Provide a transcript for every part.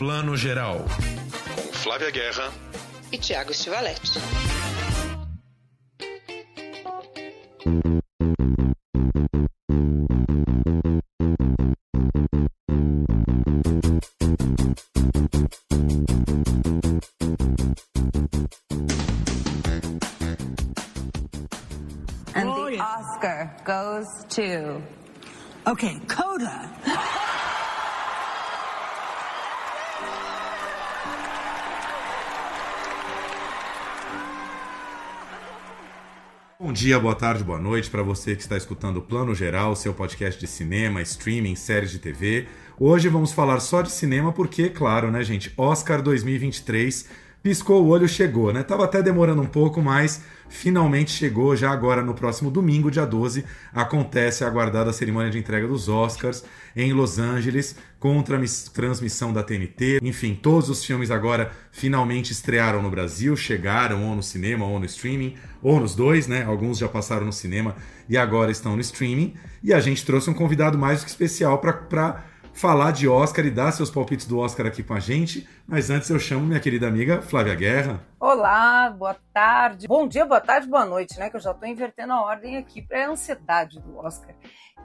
Plano Geral. Com Flávia Guerra e Tiago Stivaletti. And the Oscar goes to. Okay, Bom dia, boa tarde, boa noite para você que está escutando o Plano Geral, seu podcast de cinema, streaming, séries de TV. Hoje vamos falar só de cinema porque, claro, né, gente, Oscar 2023 piscou o olho, chegou, né? Tava até demorando um pouco, mas finalmente chegou. Já agora no próximo domingo, dia 12, acontece a aguardada cerimônia de entrega dos Oscars em Los Angeles, com transmissão da TNT. Enfim, todos os filmes agora finalmente estrearam no Brasil, chegaram ou no cinema ou no streaming, ou nos dois, né? Alguns já passaram no cinema e agora estão no streaming. E a gente trouxe um convidado mais do que especial para falar de Oscar e dar seus palpites do Oscar aqui com a gente. Mas antes eu chamo minha querida amiga Flávia Guerra. Olá, boa tarde. Bom dia, boa tarde, boa noite, né? Que eu já estou invertendo a ordem aqui para a ansiedade do Oscar.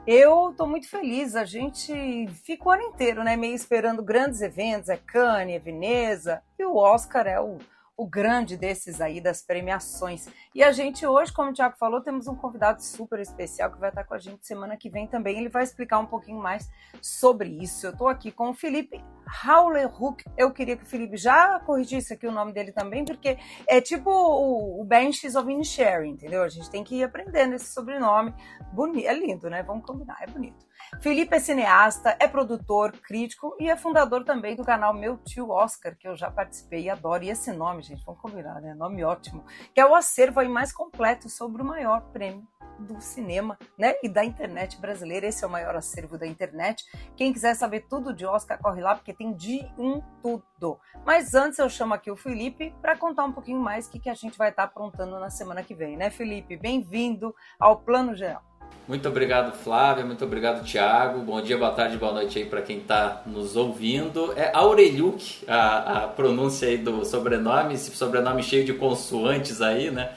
Eu estou muito feliz, a gente fica o ano inteiro, né? Meio esperando grandes eventos, é Cannes, é Veneza, e o Oscar é o o grande desses aí das premiações. E a gente hoje, como o Thiago falou, temos um convidado super especial que vai estar com a gente semana que vem também. Ele vai explicar um pouquinho mais sobre isso. Eu estou aqui com o Felipe Haulerhoek. Eu queria que o Felipe já corrigisse aqui o nome dele também, porque é tipo o, o Benches of Inisherin, entendeu? A gente tem que ir aprendendo esse sobrenome. Bonito, é lindo, né? Vamos combinar, é bonito. Felipe é cineasta, é produtor, crítico e é fundador também do canal Meu Tio Oscar, que eu já participei e adoro. E esse nome, gente, vamos combinar, né? Nome ótimo. Que é o acervo aí mais completo sobre o maior prêmio do cinema, né? E da internet brasileira. Esse é o maior acervo da internet. Quem quiser saber tudo de Oscar, corre lá, porque tem de um tudo. Mas antes eu chamo aqui o Felipe para contar um pouquinho mais o que, que a gente vai estar aprontando na semana que vem, né, Felipe? Bem-vindo ao Plano Geral. Muito obrigado, Flávia. Muito obrigado, Thiago. Bom dia, boa tarde, boa noite aí para quem está nos ouvindo. É Aureliuk, a, a pronúncia aí do sobrenome, esse sobrenome cheio de consoantes aí, né?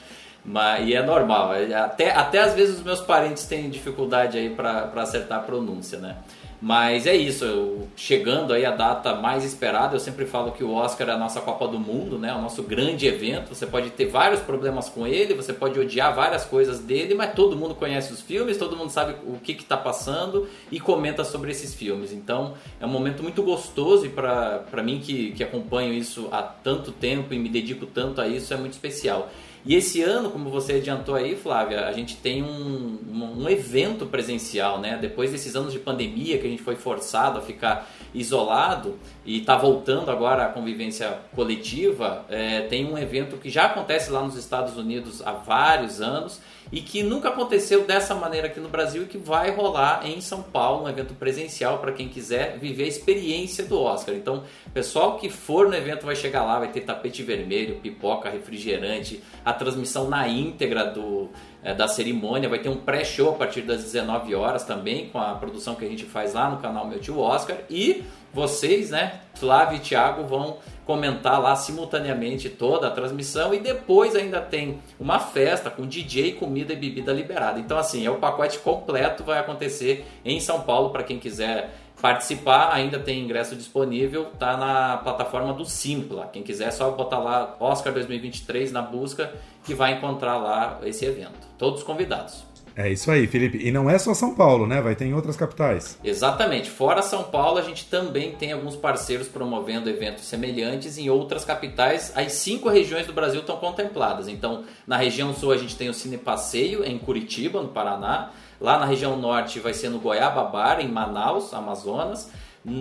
Mas, e é normal. É, até, até às vezes os meus parentes têm dificuldade aí para acertar a pronúncia, né? Mas é isso, eu, chegando aí a data mais esperada, eu sempre falo que o Oscar é a nossa Copa do Mundo, né? O nosso grande evento. Você pode ter vários problemas com ele, você pode odiar várias coisas dele, mas todo mundo conhece os filmes, todo mundo sabe o que está passando e comenta sobre esses filmes. Então é um momento muito gostoso e para mim que, que acompanho isso há tanto tempo e me dedico tanto a isso, é muito especial. E esse ano, como você adiantou aí, Flávia, a gente tem um, um, evento presencial, né? Depois desses anos de pandemia que a gente foi forçado a ficar isolado e está voltando agora a convivência coletiva, é, tem um evento que já acontece lá nos Estados Unidos há vários anos e que nunca aconteceu dessa maneira aqui no Brasil e que vai rolar em São Paulo, um evento presencial para quem quiser viver a experiência do Oscar. Então, pessoal que for no evento vai chegar lá, vai ter tapete vermelho, pipoca, refrigerante, a transmissão na íntegra do, é, da cerimônia, vai ter um pré-show a partir das 19 horas também, com a produção que a gente faz lá no canal Meu Tio Oscar e vocês, né, Flávio e Thiago, vão comentar lá simultaneamente toda a transmissão e depois ainda tem uma festa com DJ, comida e bebida liberada. Então, assim, é o pacote completo, vai acontecer em São Paulo para quem quiser participar, ainda tem ingresso disponível, tá na plataforma do Simpla. Quem quiser é só botar lá Oscar 2023 na busca que vai encontrar lá esse evento. Todos convidados. É isso aí, Felipe. E não é só São Paulo, né? Vai ter em outras capitais. Exatamente. Fora São Paulo, a gente também tem alguns parceiros promovendo eventos semelhantes em outras capitais. As cinco regiões do Brasil estão contempladas. Então, na região sul, a gente tem o Cine Passeio, em Curitiba, no Paraná. Lá na região norte, vai ser no Goiababar, em Manaus, Amazonas.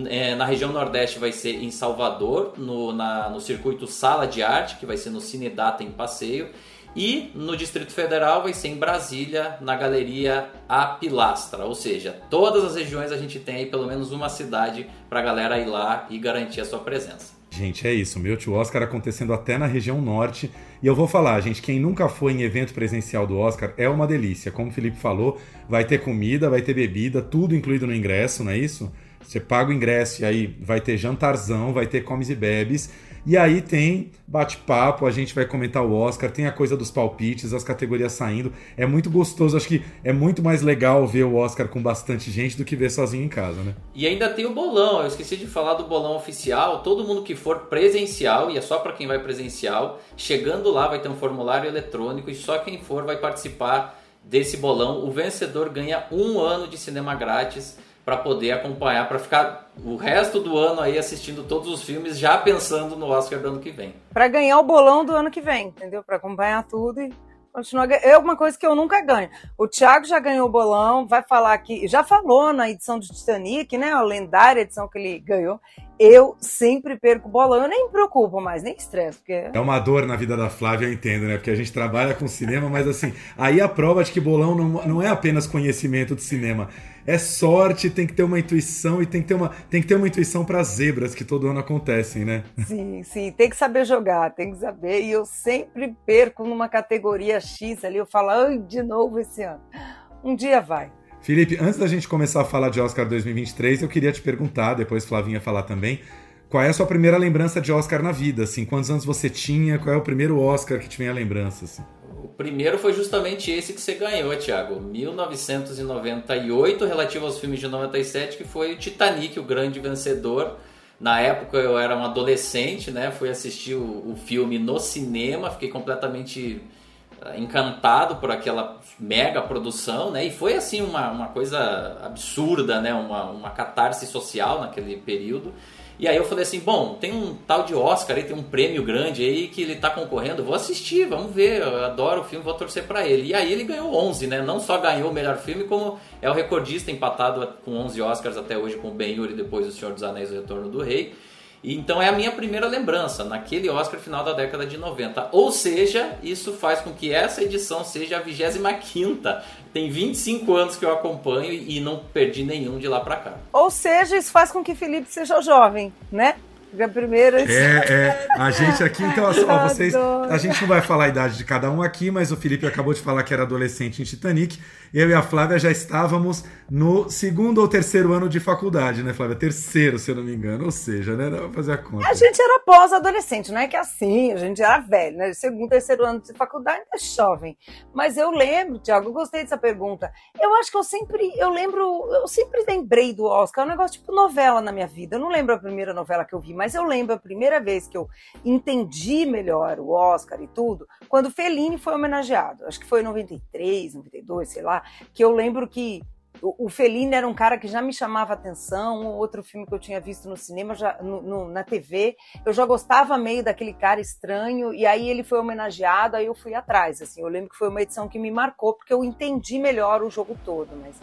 É, na região nordeste vai ser em Salvador, no, na, no circuito Sala de Arte, que vai ser no Cine Data em Passeio. E no Distrito Federal vai ser em Brasília, na Galeria A Pilastra. Ou seja, todas as regiões a gente tem aí pelo menos uma cidade para a galera ir lá e garantir a sua presença. Gente, é isso. Meu tio Oscar acontecendo até na região norte. E eu vou falar, gente, quem nunca foi em evento presencial do Oscar é uma delícia. Como o Felipe falou, vai ter comida, vai ter bebida, tudo incluído no ingresso, não é isso? Você paga o ingresso e aí vai ter jantarzão, vai ter comes e bebes. E aí tem bate-papo, a gente vai comentar o Oscar, tem a coisa dos palpites, as categorias saindo. É muito gostoso, acho que é muito mais legal ver o Oscar com bastante gente do que ver sozinho em casa, né? E ainda tem o bolão, eu esqueci de falar do bolão oficial. Todo mundo que for presencial, e é só para quem vai presencial, chegando lá vai ter um formulário eletrônico e só quem for vai participar desse bolão. O vencedor ganha um ano de cinema grátis para poder acompanhar, para ficar o resto do ano aí assistindo todos os filmes, já pensando no Oscar do ano que vem. Para ganhar o bolão do ano que vem, entendeu? Para acompanhar tudo e continuar. É uma coisa que eu nunca ganho. O Thiago já ganhou o bolão, vai falar aqui, já falou na edição de Titanic, né? A lendária edição que ele ganhou. Eu sempre perco bolão, eu nem me preocupo mais, nem estresse. Porque... É uma dor na vida da Flávia, eu entendo, né? Porque a gente trabalha com cinema, mas assim, aí a prova de que bolão não, não é apenas conhecimento de cinema é sorte, tem que ter uma intuição e tem que ter uma, tem que ter uma intuição para zebras que todo ano acontecem, né? Sim, sim, tem que saber jogar, tem que saber. E eu sempre perco numa categoria X ali, eu falo, ai, de novo esse ano. Um dia vai. Felipe, antes da gente começar a falar de Oscar 2023, eu queria te perguntar, depois Flavinha falar também, qual é a sua primeira lembrança de Oscar na vida? Assim, quantos anos você tinha? Qual é o primeiro Oscar que te vem a lembrança? Assim? primeiro foi justamente esse que você ganhou, Thiago. 1998, relativo aos filmes de 97, que foi o Titanic, o grande vencedor. Na época eu era um adolescente, né? Fui assistir o, o filme no cinema, fiquei completamente encantado por aquela mega produção, né? E foi assim uma, uma coisa absurda, né? Uma, uma catarse social naquele período. E aí eu falei assim, bom, tem um tal de Oscar aí, tem um prêmio grande aí que ele tá concorrendo, vou assistir, vamos ver, eu adoro o filme, vou torcer para ele. E aí ele ganhou 11, né? Não só ganhou o melhor filme, como é o recordista empatado com 11 Oscars até hoje com Ben-Hur e depois O Senhor dos Anéis e o Retorno do Rei. Então é a minha primeira lembrança, naquele Oscar final da década de 90. Ou seja, isso faz com que essa edição seja a 25 Tem 25 anos que eu acompanho e não perdi nenhum de lá para cá. Ou seja, isso faz com que Felipe seja jovem, né? A primeira. É, é. A gente aqui, então, ó, vocês. A gente não vai falar a idade de cada um aqui, mas o Felipe acabou de falar que era adolescente em Titanic. Eu e a Flávia já estávamos no segundo ou terceiro ano de faculdade, né, Flávia? Terceiro, se eu não me engano. Ou seja, né? Dá pra fazer a conta. A gente era pós-adolescente, não é que é assim, a gente era velho, né? Segundo, terceiro ano de faculdade, é jovem. Mas eu lembro, Tiago, eu gostei dessa pergunta. Eu acho que eu sempre, eu lembro, eu sempre lembrei do Oscar, é um negócio tipo novela na minha vida. Eu não lembro a primeira novela que eu vi, mas eu lembro a primeira vez que eu entendi melhor o Oscar e tudo, quando Fellini foi homenageado. Acho que foi em 93, 92, sei lá, que eu lembro que o, o Fellini era um cara que já me chamava atenção, outro filme que eu tinha visto no cinema, já, no, no, na TV, eu já gostava meio daquele cara estranho, e aí ele foi homenageado, aí eu fui atrás, assim, eu lembro que foi uma edição que me marcou, porque eu entendi melhor o jogo todo, mas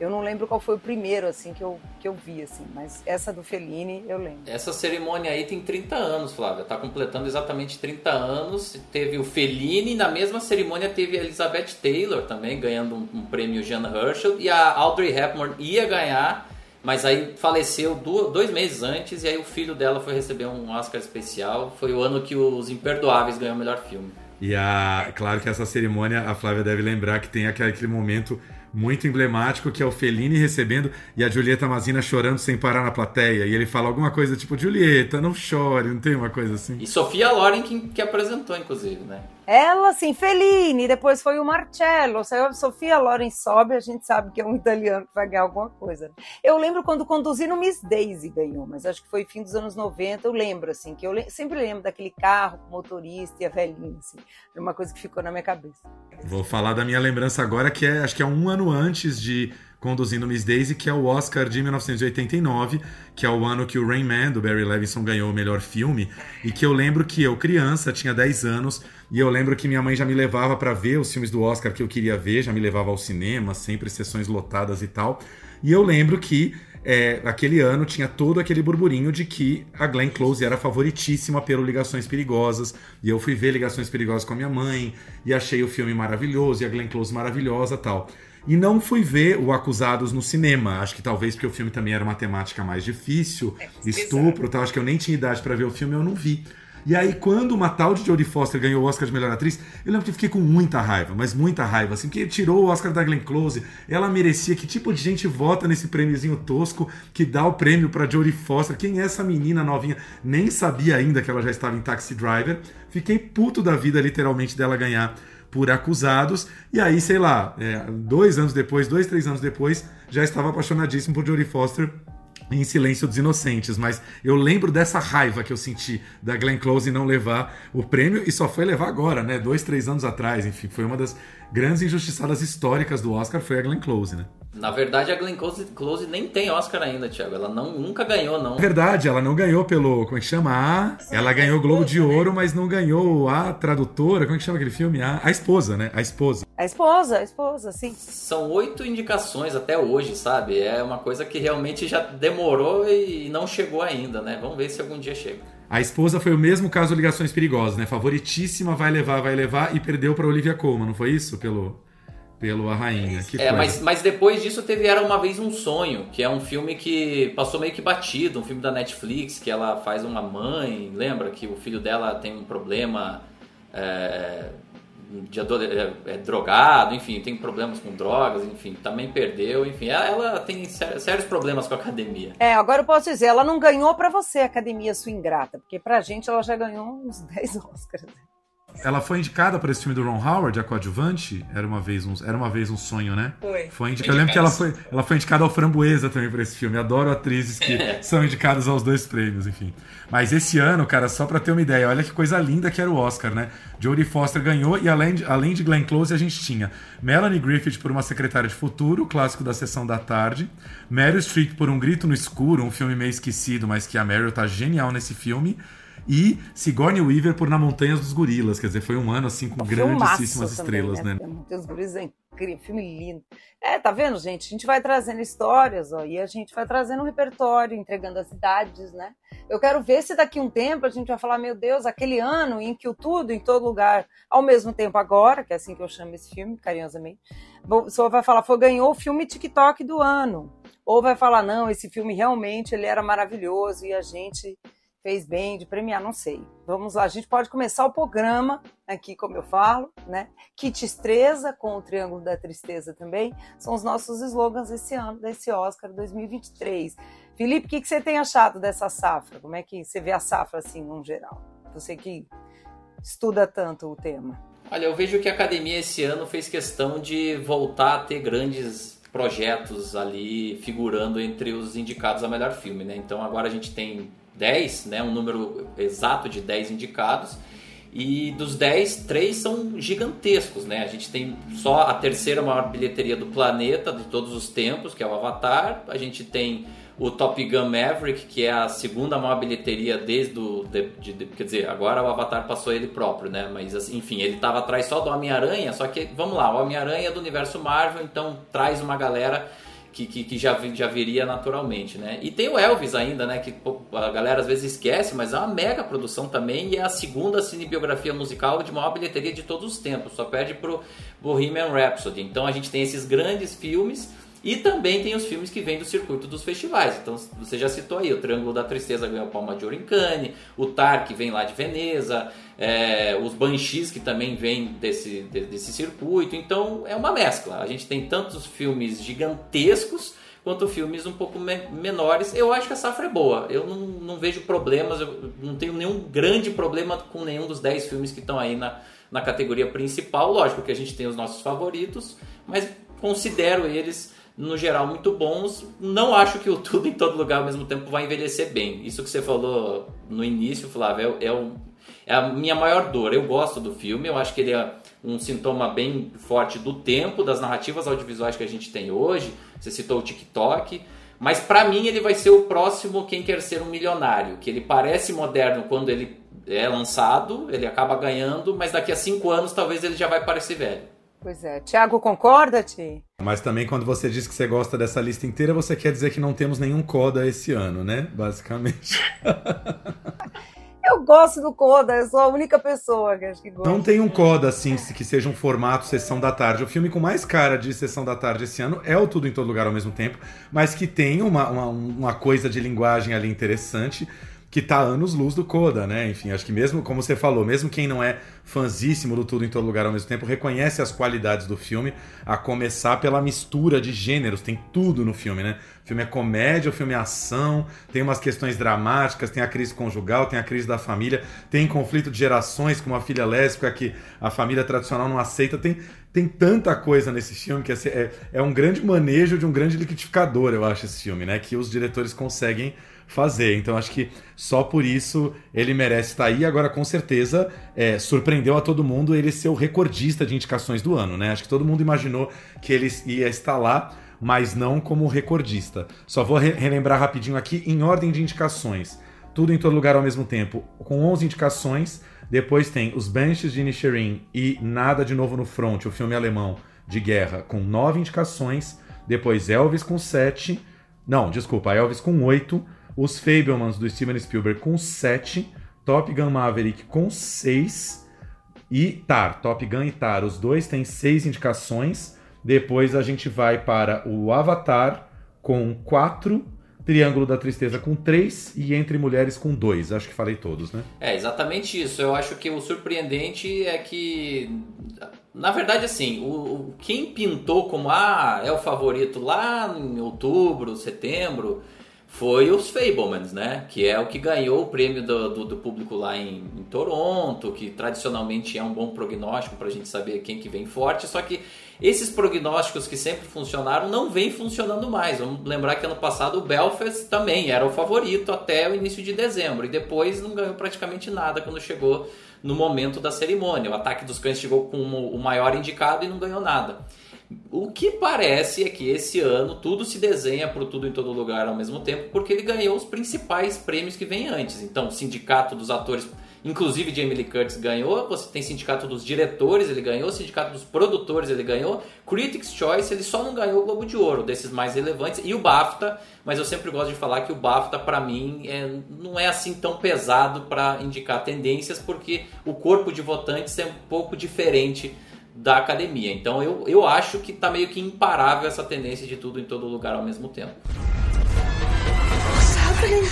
eu não lembro qual foi o primeiro, assim, que eu, que eu vi, assim, mas essa do Fellini eu lembro. Essa cerimônia aí tem 30 anos, Flávia, tá completando exatamente 30 anos. Teve o Fellini, na mesma cerimônia teve a Elizabeth Taylor também, ganhando um, um prêmio Jean Herschel, e a Audrey Hepburn ia ganhar, mas aí faleceu dois meses antes, e aí o filho dela foi receber um Oscar especial. Foi o ano que Os Imperdoáveis ganhou o melhor filme. E a, claro que essa cerimônia, a Flávia deve lembrar que tem aquele, aquele momento muito emblemático, que é o Fellini recebendo e a Julieta Mazina chorando sem parar na plateia. E ele fala alguma coisa tipo, Julieta, não chore, não tem uma coisa assim. E Sofia Loren que, que apresentou, inclusive, né? Ela, assim, Fellini, depois foi o Marcello, saiu a Sofia Loren sobe, a gente sabe que é um italiano que vai ganhar alguma coisa. Eu lembro quando conduzi no Miss Daisy ganhou, mas acho que foi fim dos anos 90, eu lembro, assim, que eu le sempre lembro daquele carro motorista e a velhinha, assim, era uma coisa que ficou na minha cabeça. Vou falar da minha lembrança agora, que é, acho que é um ano antes de conduzindo Miss Daisy, que é o Oscar de 1989, que é o ano que o Rain Man, do Barry Levinson, ganhou o melhor filme, e que eu lembro que eu, criança, tinha 10 anos, e eu lembro que minha mãe já me levava para ver os filmes do Oscar que eu queria ver, já me levava ao cinema, sempre sessões lotadas e tal. E eu lembro que é, aquele ano tinha todo aquele burburinho de que a Glenn Close era favoritíssima pelo Ligações Perigosas. E eu fui ver Ligações Perigosas com a minha mãe e achei o filme maravilhoso e a Glenn Close maravilhosa tal. E não fui ver o Acusados no cinema. Acho que talvez porque o filme também era uma temática mais difícil, é, estupro tal. Acho que eu nem tinha idade para ver o filme, eu não vi. E aí, quando uma tal de Jodie Foster ganhou o Oscar de melhor atriz, eu lembro que eu fiquei com muita raiva, mas muita raiva, assim, porque tirou o Oscar da Glenn Close. Ela merecia. Que tipo de gente vota nesse prêmiozinho tosco que dá o prêmio pra Jodie Foster? Quem é essa menina novinha? Nem sabia ainda que ela já estava em Taxi Driver. Fiquei puto da vida, literalmente, dela ganhar por acusados. E aí, sei lá, é, dois anos depois, dois, três anos depois, já estava apaixonadíssimo por Jodie Foster em Silêncio dos Inocentes, mas eu lembro dessa raiva que eu senti da Glenn Close não levar o prêmio e só foi levar agora, né? Dois, três anos atrás, enfim, foi uma das grandes injustiçadas históricas do Oscar, foi a Glenn Close, né? Na verdade, a Glenn Close, Close nem tem Oscar ainda, Thiago. Ela não, nunca ganhou, não. É verdade, ela não ganhou pelo. Como é que chama? A. Ela ganhou o Globo de Ouro, mas não ganhou a tradutora. Como é que chama aquele filme? A, a esposa, né? A esposa. A esposa, a esposa, sim. São oito indicações até hoje, sabe? É uma coisa que realmente já demorou e não chegou ainda, né? Vamos ver se algum dia chega. A esposa foi o mesmo caso Ligações Perigosas, né? Favoritíssima, vai levar, vai levar e perdeu para Olivia Colman, não foi isso? Pelo pelo A Rainha. Que é, mas, mas depois disso teve Era Uma Vez Um Sonho, que é um filme que passou meio que batido, um filme da Netflix, que ela faz uma mãe, lembra que o filho dela tem um problema é, de é, é, drogado, enfim, tem problemas com drogas, enfim, também perdeu, enfim, ela, ela tem sérios problemas com a academia. É, agora eu posso dizer, ela não ganhou para você, Academia Sua Ingrata, porque pra gente ela já ganhou uns 10 Oscars. Ela foi indicada para esse filme do Ron Howard, a coadjuvante. Era uma vez um, era uma vez um sonho, né? Foi. Foi. Eu lembro que ela foi, ela foi indicada ao Framboesa também para esse filme. Adoro atrizes que são indicadas aos dois prêmios, enfim. Mas esse ano, cara, só para ter uma ideia, olha que coisa linda que era o Oscar, né? Jodie Foster ganhou e além de, além de Glenn Close, a gente tinha Melanie Griffith por Uma Secretária de Futuro, clássico da Sessão da Tarde. Meryl Streep por Um Grito no Escuro, um filme meio esquecido, mas que a Meryl tá genial nesse filme e Sigourney Weaver por Na Montanhas dos Gorilas. Quer dizer, foi um ano assim com grandíssimas estrelas, também, né? né? Montanhas dos Gorilas é incrível, filme lindo. É, tá vendo, gente? A gente vai trazendo histórias, ó, e a gente vai trazendo um repertório, entregando as idades, né? Eu quero ver se daqui a um tempo a gente vai falar, meu Deus, aquele ano em que o tudo, em todo lugar, ao mesmo tempo agora, que é assim que eu chamo esse filme, carinhosamente, só vai falar, foi ganhou o filme TikTok do ano. Ou vai falar, não, esse filme realmente ele era maravilhoso e a gente fez bem de premiar, não sei. Vamos lá, a gente pode começar o programa aqui, como eu falo, né? Kit Estreza com o Triângulo da Tristeza também, são os nossos slogans esse ano, desse Oscar 2023. Felipe, o que, que você tem achado dessa safra? Como é que você vê a safra assim, no geral? Você que estuda tanto o tema. Olha, eu vejo que a academia esse ano fez questão de voltar a ter grandes projetos ali figurando entre os indicados a melhor filme, né? Então agora a gente tem 10, né, um número exato de 10 indicados. E dos 10, três são gigantescos, né? A gente tem só a terceira maior bilheteria do planeta de todos os tempos, que é o Avatar. A gente tem o Top Gun Maverick, que é a segunda maior bilheteria desde o. De, de, de, quer dizer, agora o Avatar passou ele próprio, né? Mas assim, enfim, ele estava atrás só do Homem-Aranha, só que, vamos lá, o Homem-Aranha é do universo Marvel, então traz uma galera que, que, que, já, já viria naturalmente, né? E tem o Elvis ainda, né? Que a galera às vezes esquece, mas é uma mega produção também e é a segunda cinebiografia musical de maior bilheteria de todos os tempos, só perde pro Bohemian Rhapsody. Então a gente tem esses grandes filmes e também tem os filmes que vêm do circuito dos festivais. Então você já citou aí, o Triângulo da Tristeza ganhou a Palma de Ouro em Cannes, o Tar que vem lá de Veneza, é, os Banshees que também vêm desse, desse circuito. Então é uma mescla. A gente tem tantos filmes gigantescos quanto filmes um pouco me menores. Eu acho que a safra é boa. Eu não, não vejo problemas, eu não tenho nenhum grande problema com nenhum dos 10 filmes que estão aí na, na categoria principal. Lógico que a gente tem os nossos favoritos, mas considero eles no geral, muito bons. Não acho que o tudo em todo lugar ao mesmo tempo vai envelhecer bem. Isso que você falou no início, Flávio, é, é, o, é a minha maior dor. Eu gosto do filme, eu acho que ele é um sintoma bem forte do tempo, das narrativas audiovisuais que a gente tem hoje. Você citou o TikTok. Mas para mim ele vai ser o próximo Quem Quer Ser um Milionário, que ele parece moderno quando ele é lançado, ele acaba ganhando, mas daqui a cinco anos talvez ele já vai parecer velho. Pois é. Tiago, concorda, Ti? Mas também quando você diz que você gosta dessa lista inteira, você quer dizer que não temos nenhum Coda esse ano, né? Basicamente. Eu gosto do Coda, eu sou a única pessoa que acho que gosta. Não tem um Coda, assim, que seja um formato Sessão da Tarde. O filme com mais cara de Sessão da Tarde esse ano é o Tudo em Todo Lugar ao mesmo tempo, mas que tem uma, uma, uma coisa de linguagem ali interessante. Que tá anos luz do Coda, né? Enfim, acho que mesmo, como você falou, mesmo quem não é fãzíssimo do Tudo em Todo Lugar ao mesmo tempo, reconhece as qualidades do filme, a começar pela mistura de gêneros, tem tudo no filme, né? O filme é comédia, o filme é ação, tem umas questões dramáticas, tem a crise conjugal, tem a crise da família, tem conflito de gerações com uma filha lésbica que a família tradicional não aceita, tem, tem tanta coisa nesse filme que é, é, é um grande manejo de um grande liquidificador, eu acho, esse filme, né? Que os diretores conseguem fazer. Então acho que só por isso ele merece estar aí. Agora, com certeza, é, surpreendeu a todo mundo ele ser o recordista de indicações do ano, né? Acho que todo mundo imaginou que ele ia estar lá, mas não como recordista. Só vou re relembrar rapidinho aqui em ordem de indicações. Tudo em todo lugar ao mesmo tempo, com 11 indicações. Depois tem Os Banshees de Inisherin e Nada de Novo no Front, o filme alemão de guerra, com 9 indicações. Depois Elvis com 7. Não, desculpa, Elvis com 8 os Fablemans do Steven Spielberg com 7, Top Gun Maverick com 6 e Tar, Top Gun e Tar, os dois têm 6 indicações. Depois a gente vai para o Avatar com 4, Triângulo da Tristeza com 3 e Entre Mulheres com 2. Acho que falei todos, né? É, exatamente isso. Eu acho que o surpreendente é que na verdade, assim, o, quem pintou como ah, é o favorito lá em outubro, setembro, foi os Fablemans, né? Que é o que ganhou o prêmio do, do, do público lá em, em, Toronto, que tradicionalmente é um bom prognóstico para a gente saber quem que vem forte. Só que esses prognósticos que sempre funcionaram não vêm funcionando mais. Vamos lembrar que ano passado o Belfast também era o favorito até o início de dezembro e depois não ganhou praticamente nada quando chegou no momento da cerimônia. O Ataque dos Cães chegou com o maior indicado e não ganhou nada. O que parece é que esse ano tudo se desenha para tudo em todo lugar ao mesmo tempo, porque ele ganhou os principais prêmios que vem antes. Então, Sindicato dos Atores, inclusive Jamie Lee Curtis ganhou, você tem Sindicato dos Diretores, ele ganhou, Sindicato dos Produtores, ele ganhou, Critics' Choice, ele só não ganhou o Globo de Ouro, desses mais relevantes, e o BAFTA, mas eu sempre gosto de falar que o BAFTA, para mim, é, não é assim tão pesado para indicar tendências, porque o corpo de votantes é um pouco diferente da academia. Então eu, eu acho que está meio que imparável essa tendência de tudo em todo lugar ao mesmo tempo. What's happening?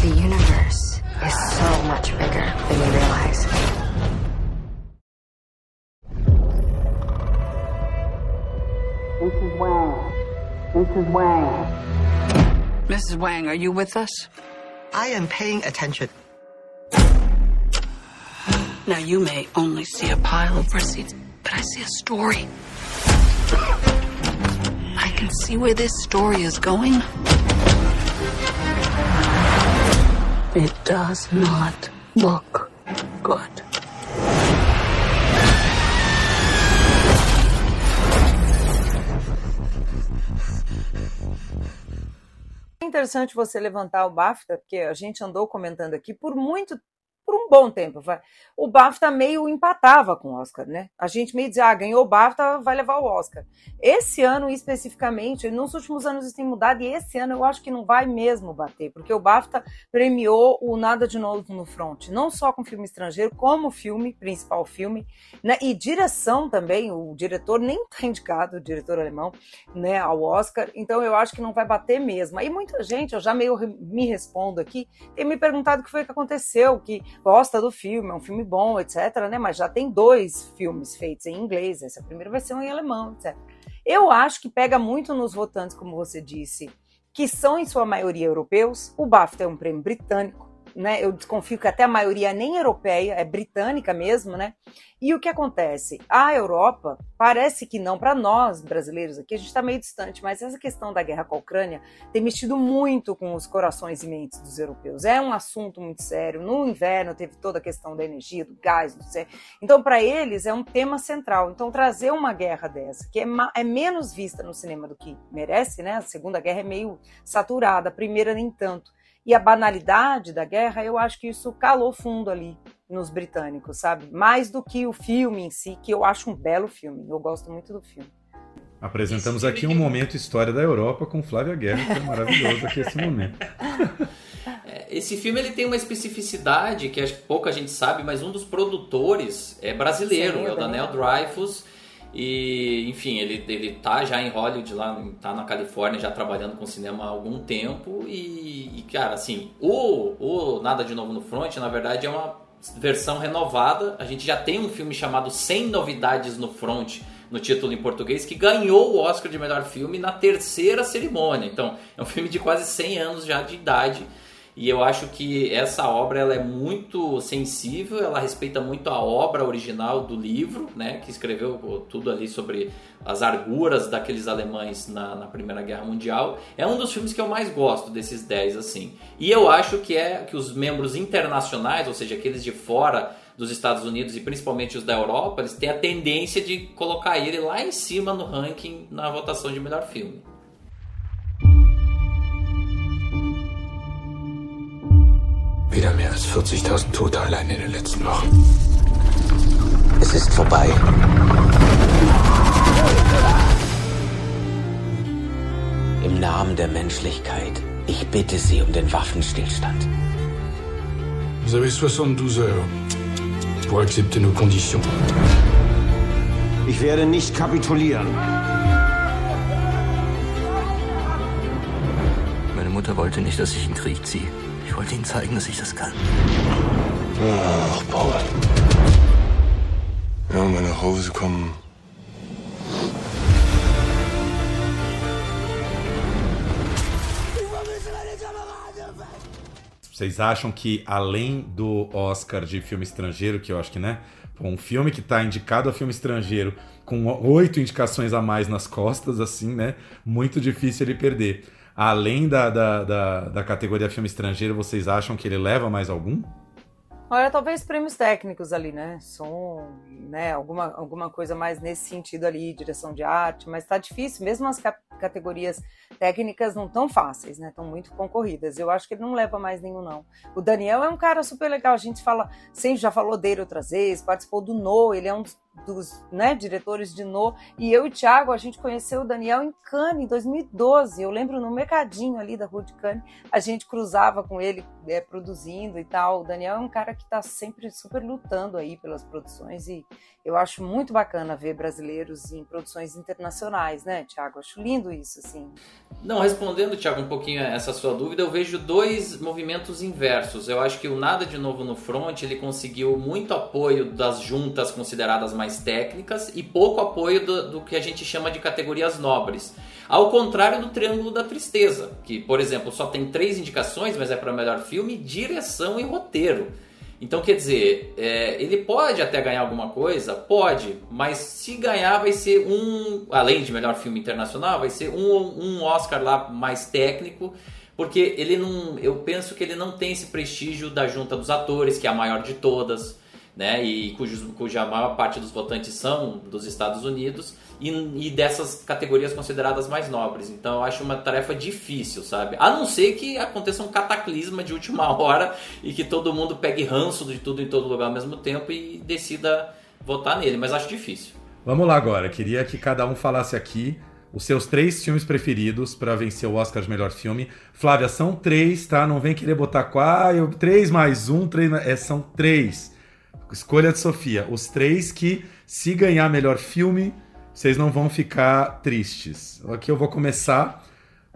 The universe is so much bigger than we realize. Mrs. Wang. Mrs. Wang. Mrs. Wang, are you with us? I am paying attention. Now, you may only see a pile of receipts but I see a story. I can see where this story is going. It does not look good. É interessante você levantar o BAFTA, porque a gente andou comentando aqui por muito por um bom tempo. O BAFTA meio empatava com o Oscar, né? A gente meio dizia, ah, ganhou o BAFTA, vai levar o Oscar. Esse ano, especificamente, nos últimos anos isso tem mudado, e esse ano eu acho que não vai mesmo bater, porque o BAFTA premiou o Nada de Novo no Front, não só com filme estrangeiro, como filme, principal filme, né? E direção também, o diretor nem tá indicado, o diretor alemão, né, ao Oscar, então eu acho que não vai bater mesmo. Aí muita gente, eu já meio me respondo aqui, tem me perguntado o que foi que aconteceu, que gosta do filme, é um filme bom, etc, né? Mas já tem dois filmes feitos em inglês, esse primeiro vai ser um em alemão, etc. Eu acho que pega muito nos votantes, como você disse, que são em sua maioria europeus. O BAFTA é um prêmio britânico né? Eu desconfio que até a maioria nem europeia, é britânica mesmo, né? E o que acontece? A Europa parece que não para nós brasileiros aqui, a gente está meio distante, mas essa questão da guerra com a Ucrânia tem mexido muito com os corações e mentes dos europeus. É um assunto muito sério. No inverno teve toda a questão da energia, do gás, do céu. Então, para eles é um tema central. Então, trazer uma guerra dessa, que é, é menos vista no cinema do que merece, né? A Segunda Guerra é meio saturada, a primeira nem tanto e a banalidade da guerra, eu acho que isso calou fundo ali nos britânicos, sabe? Mais do que o filme em si, que eu acho um belo filme. Eu gosto muito do filme. Apresentamos aqui um momento história da Europa com Flávia Guerra, que é maravilhoso aqui esse momento. É, esse filme ele tem uma especificidade que acho que pouca gente sabe, mas um dos produtores é brasileiro, Sim, é o Daniel Dreyfus E, enfim, ele, ele tá já em Hollywood, lá, tá na Califórnia, já trabalhando com cinema há algum tempo. E, e cara, assim, o, o Nada de Novo no Front, na verdade, é uma versão renovada. A gente já tem um filme chamado Sem Novidades no Front, no título em português, que ganhou o Oscar de melhor filme na terceira cerimônia. Então, é um filme de quase 100 anos já de idade. E eu acho que essa obra ela é muito sensível, ela respeita muito a obra original do livro, né, que escreveu tudo ali sobre as arguras daqueles alemães na, na, Primeira Guerra Mundial. É um dos filmes que eu mais gosto desses 10, assim. E eu acho que é que os membros internacionais, ou seja, aqueles de fora dos Estados Unidos e principalmente os da Europa, eles têm a tendência de colocar ele lá em cima no ranking na votação de melhor filme. Wieder mehr als 40.000 Tote allein in den letzten Wochen. Es ist vorbei. Im Namen der Menschlichkeit, ich bitte Sie um den Waffenstillstand. Vous avez 72 heures pour accepter nos conditions. Ich werde nicht kapitulieren. Meine Mutter wollte nicht, dass ich in den Krieg ziehe. Wollte Ihnen zeigen, dass ich das kann. Ach, Paul. Ja, wenn wir nach Hause kommen. Vocês acham que além do Oscar de filme estrangeiro, que eu acho que, né? Um filme que está indicado a filme estrangeiro com oito indicações a mais nas costas, assim, né? Muito difícil ele perder. Além da, da, da, da categoria filme estrangeiro, vocês acham que ele leva mais algum? Olha, talvez prêmios técnicos ali, né? Som, né? Alguma, alguma coisa mais nesse sentido ali, direção de arte, mas tá difícil, mesmo as categorias técnicas não tão fáceis, né? Estão muito concorridas. Eu acho que ele não leva mais nenhum, não. O Daniel é um cara super legal. A gente fala, sempre já falou dele outras vezes, participou do No, ele é um dos dos né, diretores de No. E eu e o Thiago, a gente conheceu o Daniel em Cannes, em 2012. Eu lembro no mercadinho ali da Rua de Cannes, a gente cruzava com ele é, produzindo e tal. O Daniel é um cara que está sempre super lutando aí pelas produções e eu acho muito bacana ver brasileiros em produções internacionais, né, Thiago? Acho lindo isso, assim. Não, respondendo, Thiago, um pouquinho essa sua dúvida, eu vejo dois movimentos inversos. Eu acho que o Nada de Novo no Front, ele conseguiu muito apoio das juntas consideradas mais mais técnicas e pouco apoio do, do que a gente chama de categorias nobres. Ao contrário do Triângulo da Tristeza, que, por exemplo, só tem três indicações, mas é para melhor filme, direção e roteiro. Então, quer dizer, é, ele pode até ganhar alguma coisa? Pode, mas se ganhar vai ser um, além de melhor filme internacional, vai ser um, um Oscar lá mais técnico, porque ele não, eu penso que ele não tem esse prestígio da junta dos atores, que é a maior de todas né, e cujos, cuja maior parte dos votantes são dos Estados Unidos e, e, dessas categorias consideradas mais nobres. Então eu acho uma tarefa difícil, sabe? A não ser que aconteça um cataclisma de última hora e que todo mundo pegue ranço de tudo em todo lugar ao mesmo tempo e decida votar nele, mas acho difícil. Vamos lá agora, queria que cada um falasse aqui os seus três filmes preferidos para vencer o Oscar de melhor filme. Flávia, são três, tá? Não vem querer botar quatro, três mais um, três mais... É, são três. Escolha de Sofia. Os três que, se ganhar melhor filme, vocês não vão ficar tristes. Aqui eu vou começar.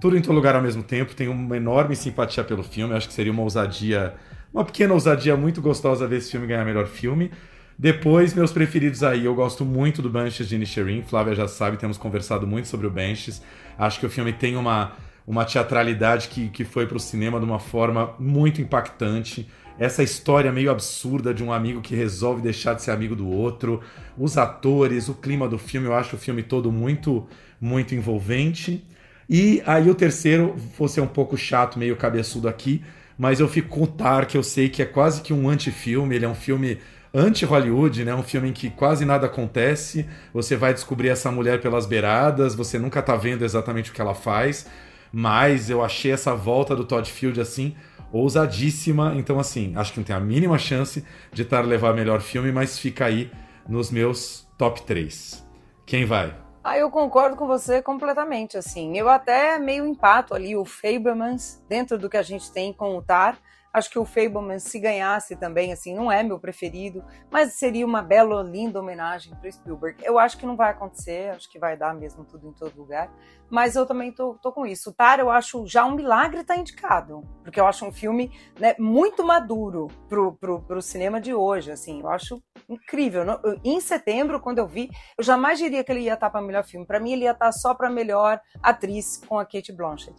Tudo em todo lugar ao mesmo tempo. Tenho uma enorme simpatia pelo filme. Acho que seria uma ousadia, uma pequena ousadia muito gostosa ver esse filme ganhar melhor filme. Depois, meus preferidos aí, eu gosto muito do Banshees de Inisherin. Flávia já sabe, temos conversado muito sobre o Banshees. Acho que o filme tem uma, uma teatralidade que, que foi para o cinema de uma forma muito impactante essa história meio absurda de um amigo que resolve deixar de ser amigo do outro, os atores, o clima do filme, eu acho o filme todo muito, muito envolvente. E aí o terceiro, vou ser um pouco chato, meio cabeçudo aqui, mas eu fico com o Tar, que eu sei que é quase que um anti-filme, ele é um filme anti-Hollywood, né? Um filme em que quase nada acontece, você vai descobrir essa mulher pelas beiradas, você nunca tá vendo exatamente o que ela faz, mas eu achei essa volta do Todd Field assim ousadíssima. Então, assim, acho que não tem a mínima chance de estar levar melhor filme, mas fica aí nos meus top 3. Quem vai? Ah, eu concordo com você completamente, assim. Eu até meio empato ali o Fabermans dentro do que a gente tem com o Tar, Acho que o Fableman, se ganhasse também, assim, não é meu preferido, mas seria uma bela, linda homenagem para Spielberg. Eu acho que não vai acontecer, acho que vai dar mesmo tudo em todo lugar. Mas eu também tô, tô com isso. O Tar, eu acho já um milagre estar tá indicado, porque eu acho um filme né, muito maduro pro, pro, pro cinema de hoje, assim. Eu acho incrível. Em setembro, quando eu vi, eu jamais diria que ele ia estar para melhor filme. Para mim, ele ia estar só para melhor atriz com a Kate Blanchett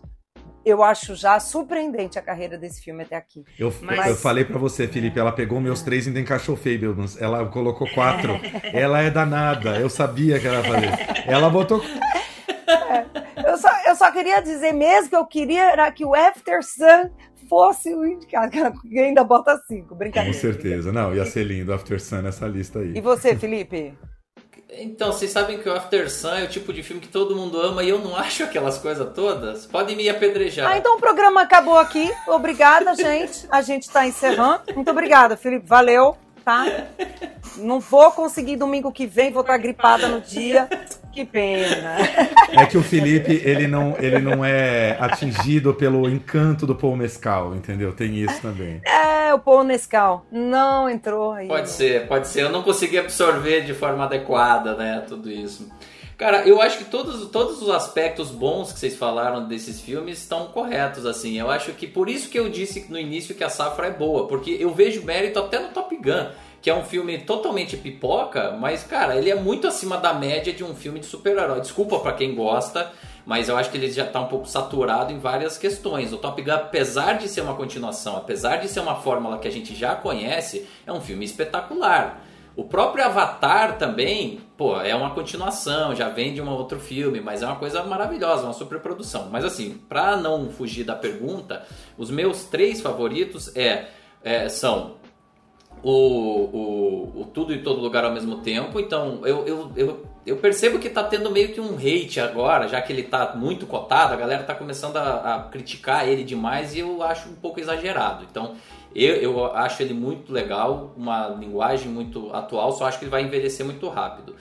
eu acho já surpreendente a carreira desse filme até aqui. Eu, Mas... eu falei para você, Felipe, ela pegou meus três e ainda encaixou Fablesmans. Ela colocou quatro. ela é danada. Eu sabia que ela ia fazer. Ela botou. É, eu, só, eu só queria dizer mesmo que eu queria era que o After Sun fosse o indicado, que ainda bota cinco, brincadeira. Com certeza, não, ia ser lindo After Sun nessa lista aí. E você, Felipe? Então, vocês sabem que o After Sun é o tipo de filme que todo mundo ama e eu não acho aquelas coisas todas. Podem me apedrejar. Ah, então o programa acabou aqui. Obrigada, gente. A gente está encerrando. Muito obrigada, Felipe. Valeu, tá? Não vou conseguir domingo que vem, vou estar gripada no dia. Que pena. É que o Felipe, ele não, ele não é atingido pelo encanto do Paul Mescal, entendeu? Tem isso também. É, o Paul Mescal não entrou aí. Pode ser, pode ser. Eu não consegui absorver de forma adequada, né, tudo isso. Cara, eu acho que todos, todos os aspectos bons que vocês falaram desses filmes estão corretos, assim. Eu acho que por isso que eu disse no início que a safra é boa, porque eu vejo mérito até no Top Gun que é um filme totalmente pipoca, mas, cara, ele é muito acima da média de um filme de super-herói. Desculpa para quem gosta, mas eu acho que ele já tá um pouco saturado em várias questões. O Top Gun, apesar de ser uma continuação, apesar de ser uma fórmula que a gente já conhece, é um filme espetacular. O próprio Avatar também, pô, é uma continuação, já vem de um outro filme, mas é uma coisa maravilhosa, uma superprodução. Mas assim, para não fugir da pergunta, os meus três favoritos é, é são o, o, o, tudo e todo lugar ao mesmo tempo. Então eu, eu, eu, eu, percebo que tá tendo meio que um hate agora, já que ele tá muito cotado, a galera tá começando a, a criticar ele demais e eu acho um pouco exagerado. Então eu, eu acho ele muito legal, uma linguagem muito atual, só acho que ele vai envelhecer muito rápido.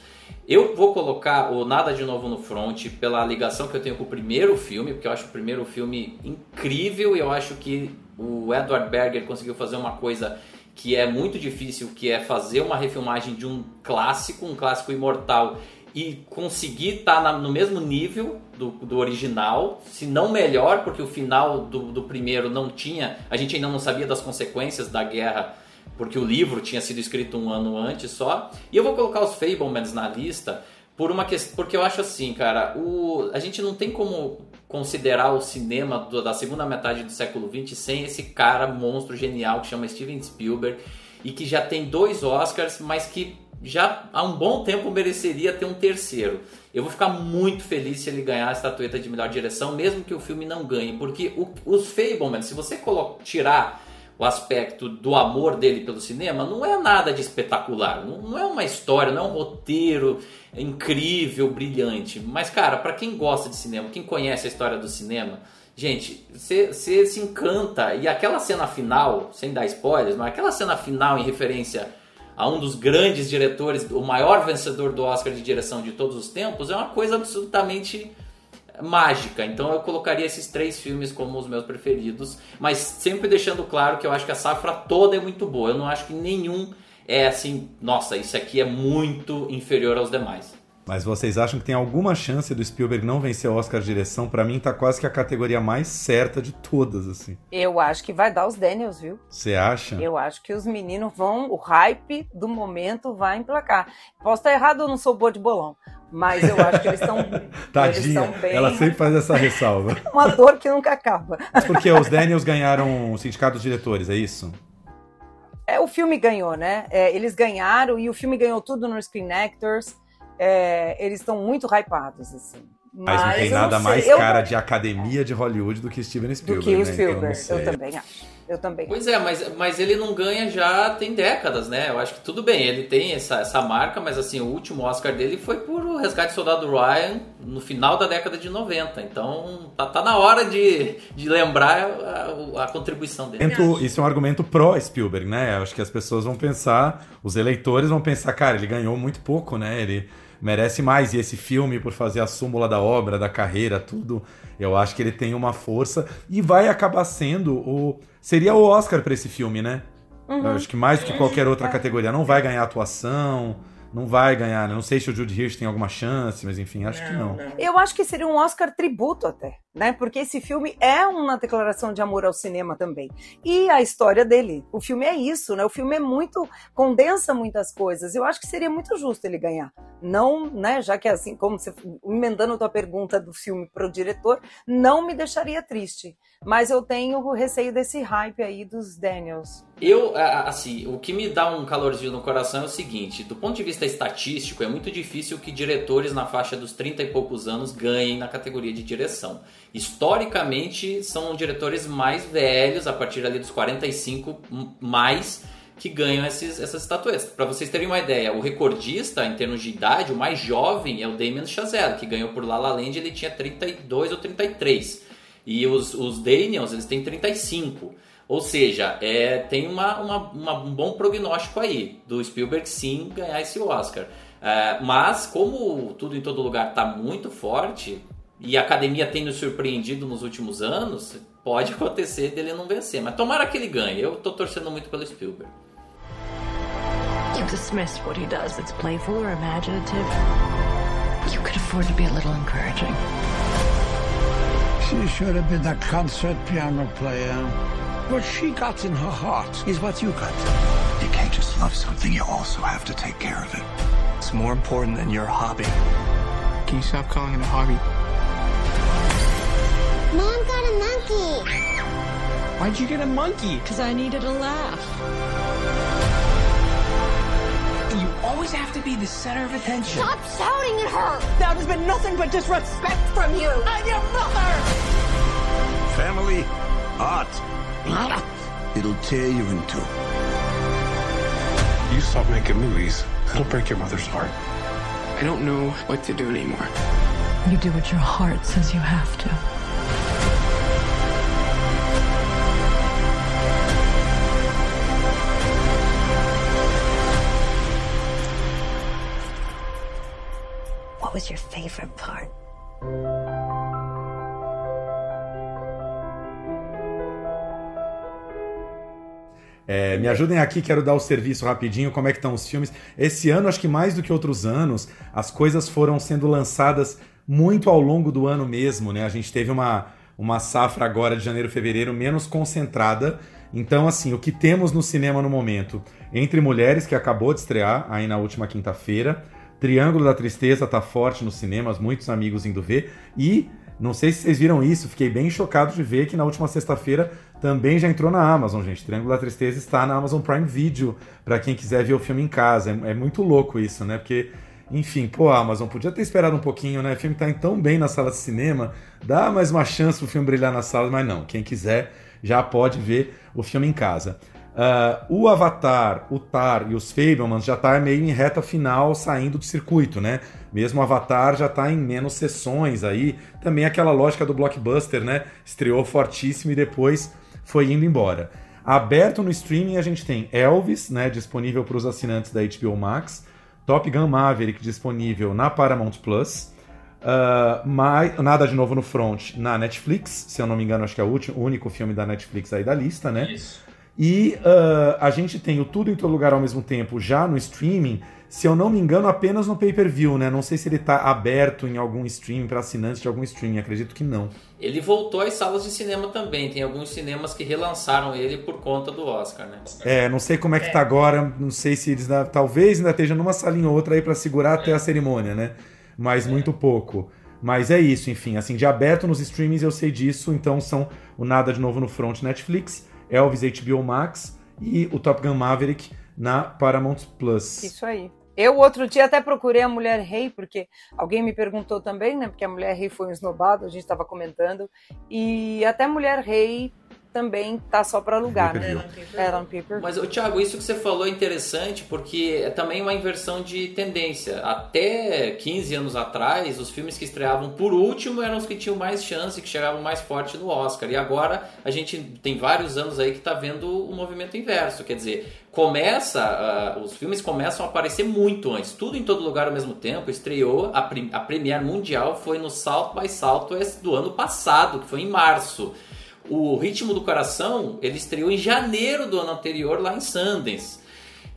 Eu vou colocar o Nada de Novo no Front pela ligação que eu tenho com o primeiro filme, porque eu acho o primeiro filme incrível e eu acho que o Edward Berger conseguiu fazer uma coisa que é muito difícil, que é fazer uma refilmagem de um clássico, um clássico imortal, e conseguir estar tá no mesmo nível do, do, original, se não melhor, porque o final do, do primeiro não tinha, a gente ainda não sabia das consequências da guerra, porque o livro tinha sido escrito um ano antes só. E eu vou colocar os Fablemans na lista por uma questão, porque eu acho assim, cara, o, a gente não tem como considerar o cinema do, da segunda metade do século XX sem esse cara monstro genial que chama Steven Spielberg e que já tem dois Oscars, mas que já há um bom tempo mereceria ter um terceiro. Eu vou ficar muito feliz se ele ganhar a estatueta de melhor direção, mesmo que o filme não ganhe, porque o, os Fableman, se você tirar o aspecto do amor dele pelo cinema, não é nada de espetacular. Não, não é uma história, não é um roteiro incrível, brilhante. Mas, cara, para quem gosta de cinema, quem conhece a história do cinema, gente, você se encanta. E aquela cena final, sem dar spoilers, mas aquela cena final em referência a um dos grandes diretores, o maior vencedor do Oscar de direção de todos os tempos, é uma coisa absolutamente mágica. Então eu colocaria esses três filmes como os meus preferidos, mas sempre deixando claro que eu acho que a safra toda é muito boa. Eu não acho que nenhum é assim, nossa, isso aqui é muito inferior aos demais. Mas vocês acham que tem alguma chance do Spielberg não vencer o Oscar de direção? Para mim tá quase que a categoria mais certa de todas, assim. Eu acho que vai dar os Daniels, viu? Você acha? Eu acho que os meninos vão, o hype do momento vai emplacar. Posso estar errado, eu não sou boa de bolão, mas eu acho que eles estão Tadinha, bem... ela sempre faz essa ressalva. Uma dor que nunca acaba. Porque os Daniels ganharam o sindicato dos diretores, é isso? É, o filme ganhou, né? É, eles ganharam e o filme ganhou tudo no Screen Actors. É, eles estão muito hypados, assim. Mas, Mas não tem nada não mais cara eu... de academia de Hollywood do que Steven Spielberg. Do que o né? Spielberg, então, eu, eu também acho. Eu também. Pois é, mas, mas ele não ganha já tem décadas, né? Eu acho que tudo bem, ele tem essa, essa marca, mas assim, o último Oscar dele foi por O Resgate do Soldado Ryan no final da década de 90. Então tá, tá na hora de, de lembrar a, a contribuição dele. Isso é um argumento pró-Spielberg, né? Eu acho que as pessoas vão pensar, os eleitores vão pensar, cara, ele ganhou muito pouco, né? Ele merece mais. E esse filme, por fazer a súmula da obra, da carreira, tudo, eu acho que ele tem uma força e vai acabar sendo o. Seria o Oscar para esse filme, né? Uhum. Eu acho que mais do que qualquer outra categoria. Não vai ganhar atuação não vai ganhar, né? Não sei se o Jude Hirsch tem alguma chance, mas enfim, acho não, que não. não. Eu acho que seria um Oscar tributo até, né? Porque esse filme é uma declaração de amor ao cinema também. E a história dele. O filme é isso, né? O filme é muito. condensa muitas coisas. Eu acho que seria muito justo ele ganhar. Não, né? Já que é assim, como você. emendando a tua pergunta do filme para o diretor, não me deixaria triste. Mas eu tenho receio desse hype aí dos Daniels. Eu, assim, o que me dá um calorzinho no coração é o seguinte: do ponto de vista estatístico, é muito difícil que diretores na faixa dos 30 e poucos anos ganhem na categoria de direção. Historicamente, são diretores mais velhos, a partir ali dos 45 mais, que ganham esses, essas estatuetas. Para vocês terem uma ideia, o recordista em termos de idade, o mais jovem é o Damien Chazelle, que ganhou por La La Land, ele tinha 32 ou 33. E os, os Daniels, eles têm 35. Ou seja, é, tem uma, uma, uma, um bom prognóstico aí do Spielberg sim ganhar esse Oscar. É, mas, como tudo em todo lugar está muito forte, e a academia tem nos surpreendido nos últimos anos, pode acontecer dele não vencer. Mas tomara que ele ganhe. Eu estou torcendo muito pelo Spielberg. You dismiss what he does that's playful or imaginative. You could afford to be a little encouraging. She should have been a concert piano player. What she got in her heart is what you got. You can't just love something, you also have to take care of it. It's more important than your hobby. Can you stop calling it a hobby? Mom got a monkey. Why'd you get a monkey? Because I needed a laugh. You always have to be the center of attention. Stop shouting at her! That has been nothing but disrespect from you. I'm your mother! Family, art. It'll tear you in two. You stop making movies, it'll break your mother's heart. I don't know what to do anymore. You do what your heart says you have to. What was your favorite part? É, me ajudem aqui, quero dar o serviço rapidinho, como é que estão os filmes. Esse ano, acho que mais do que outros anos, as coisas foram sendo lançadas muito ao longo do ano mesmo, né? A gente teve uma, uma safra agora de janeiro, fevereiro menos concentrada. Então, assim, o que temos no cinema no momento? Entre Mulheres, que acabou de estrear aí na última quinta-feira. Triângulo da Tristeza tá forte nos cinemas, muitos amigos indo ver. E não sei se vocês viram isso, fiquei bem chocado de ver que na última sexta-feira também já entrou na Amazon, gente. Triângulo da Tristeza está na Amazon Prime Video para quem quiser ver o filme em casa. É, é, muito louco isso, né? Porque, enfim, pô, Amazon podia ter esperado um pouquinho, né? O filme tá tão bem na sala de cinema, dá mais uma chance pro filme brilhar na sala, mas não. Quem quiser já pode ver o filme em casa. Uh, o Avatar, o Tar e os Fablemans já tá meio em reta final saindo do circuito, né? Mesmo o Avatar já tá em menos sessões aí. Também aquela lógica do blockbuster, né? Estreou fortíssimo e depois foi indo embora. Aberto no streaming a gente tem Elvis, né, disponível para os assinantes da HBO Max, Top Gun Maverick disponível na Paramount Plus, uh, mais, Nada de Novo no Front na Netflix, se eu não me engano acho que é o, último, o único filme da Netflix aí da lista, né? Isso. E uh, a gente tem o Tudo em Todo Lugar ao mesmo tempo já no streaming, se eu não me engano, apenas no pay-per-view, né? Não sei se ele está aberto em algum stream, para assinantes de algum streaming, acredito que não. Ele voltou às salas de cinema também, tem alguns cinemas que relançaram ele por conta do Oscar, né? É, não sei como é que tá agora, não sei se eles talvez ainda esteja numa salinha ou outra aí para segurar até a cerimônia, né? Mas muito pouco. Mas é isso, enfim, assim, de aberto nos streamings eu sei disso, então são o Nada de Novo no Front Netflix, Elvis HBO Max e o Top Gun Maverick na Paramount Plus. Isso aí. Eu, outro dia, até procurei a Mulher Rei, porque alguém me perguntou também, né? Porque a Mulher Rei foi um esnobado, a gente estava comentando. E até Mulher Rei também tá só para alugar, né? Era um paper. Mas, o Thiago, isso que você falou é interessante porque é também uma inversão de tendência. Até 15 anos atrás, os filmes que estreavam por último eram os que tinham mais chance, que chegavam mais forte no Oscar. E agora a gente tem vários anos aí que tá vendo o movimento inverso. Quer dizer, começa, uh, os filmes começam a aparecer muito antes. Tudo em todo lugar ao mesmo tempo. Estreou, a, prim a Premiere Mundial foi no South by Southwest do ano passado, que foi em março. O Ritmo do Coração, ele estreou em janeiro do ano anterior lá em Sundance.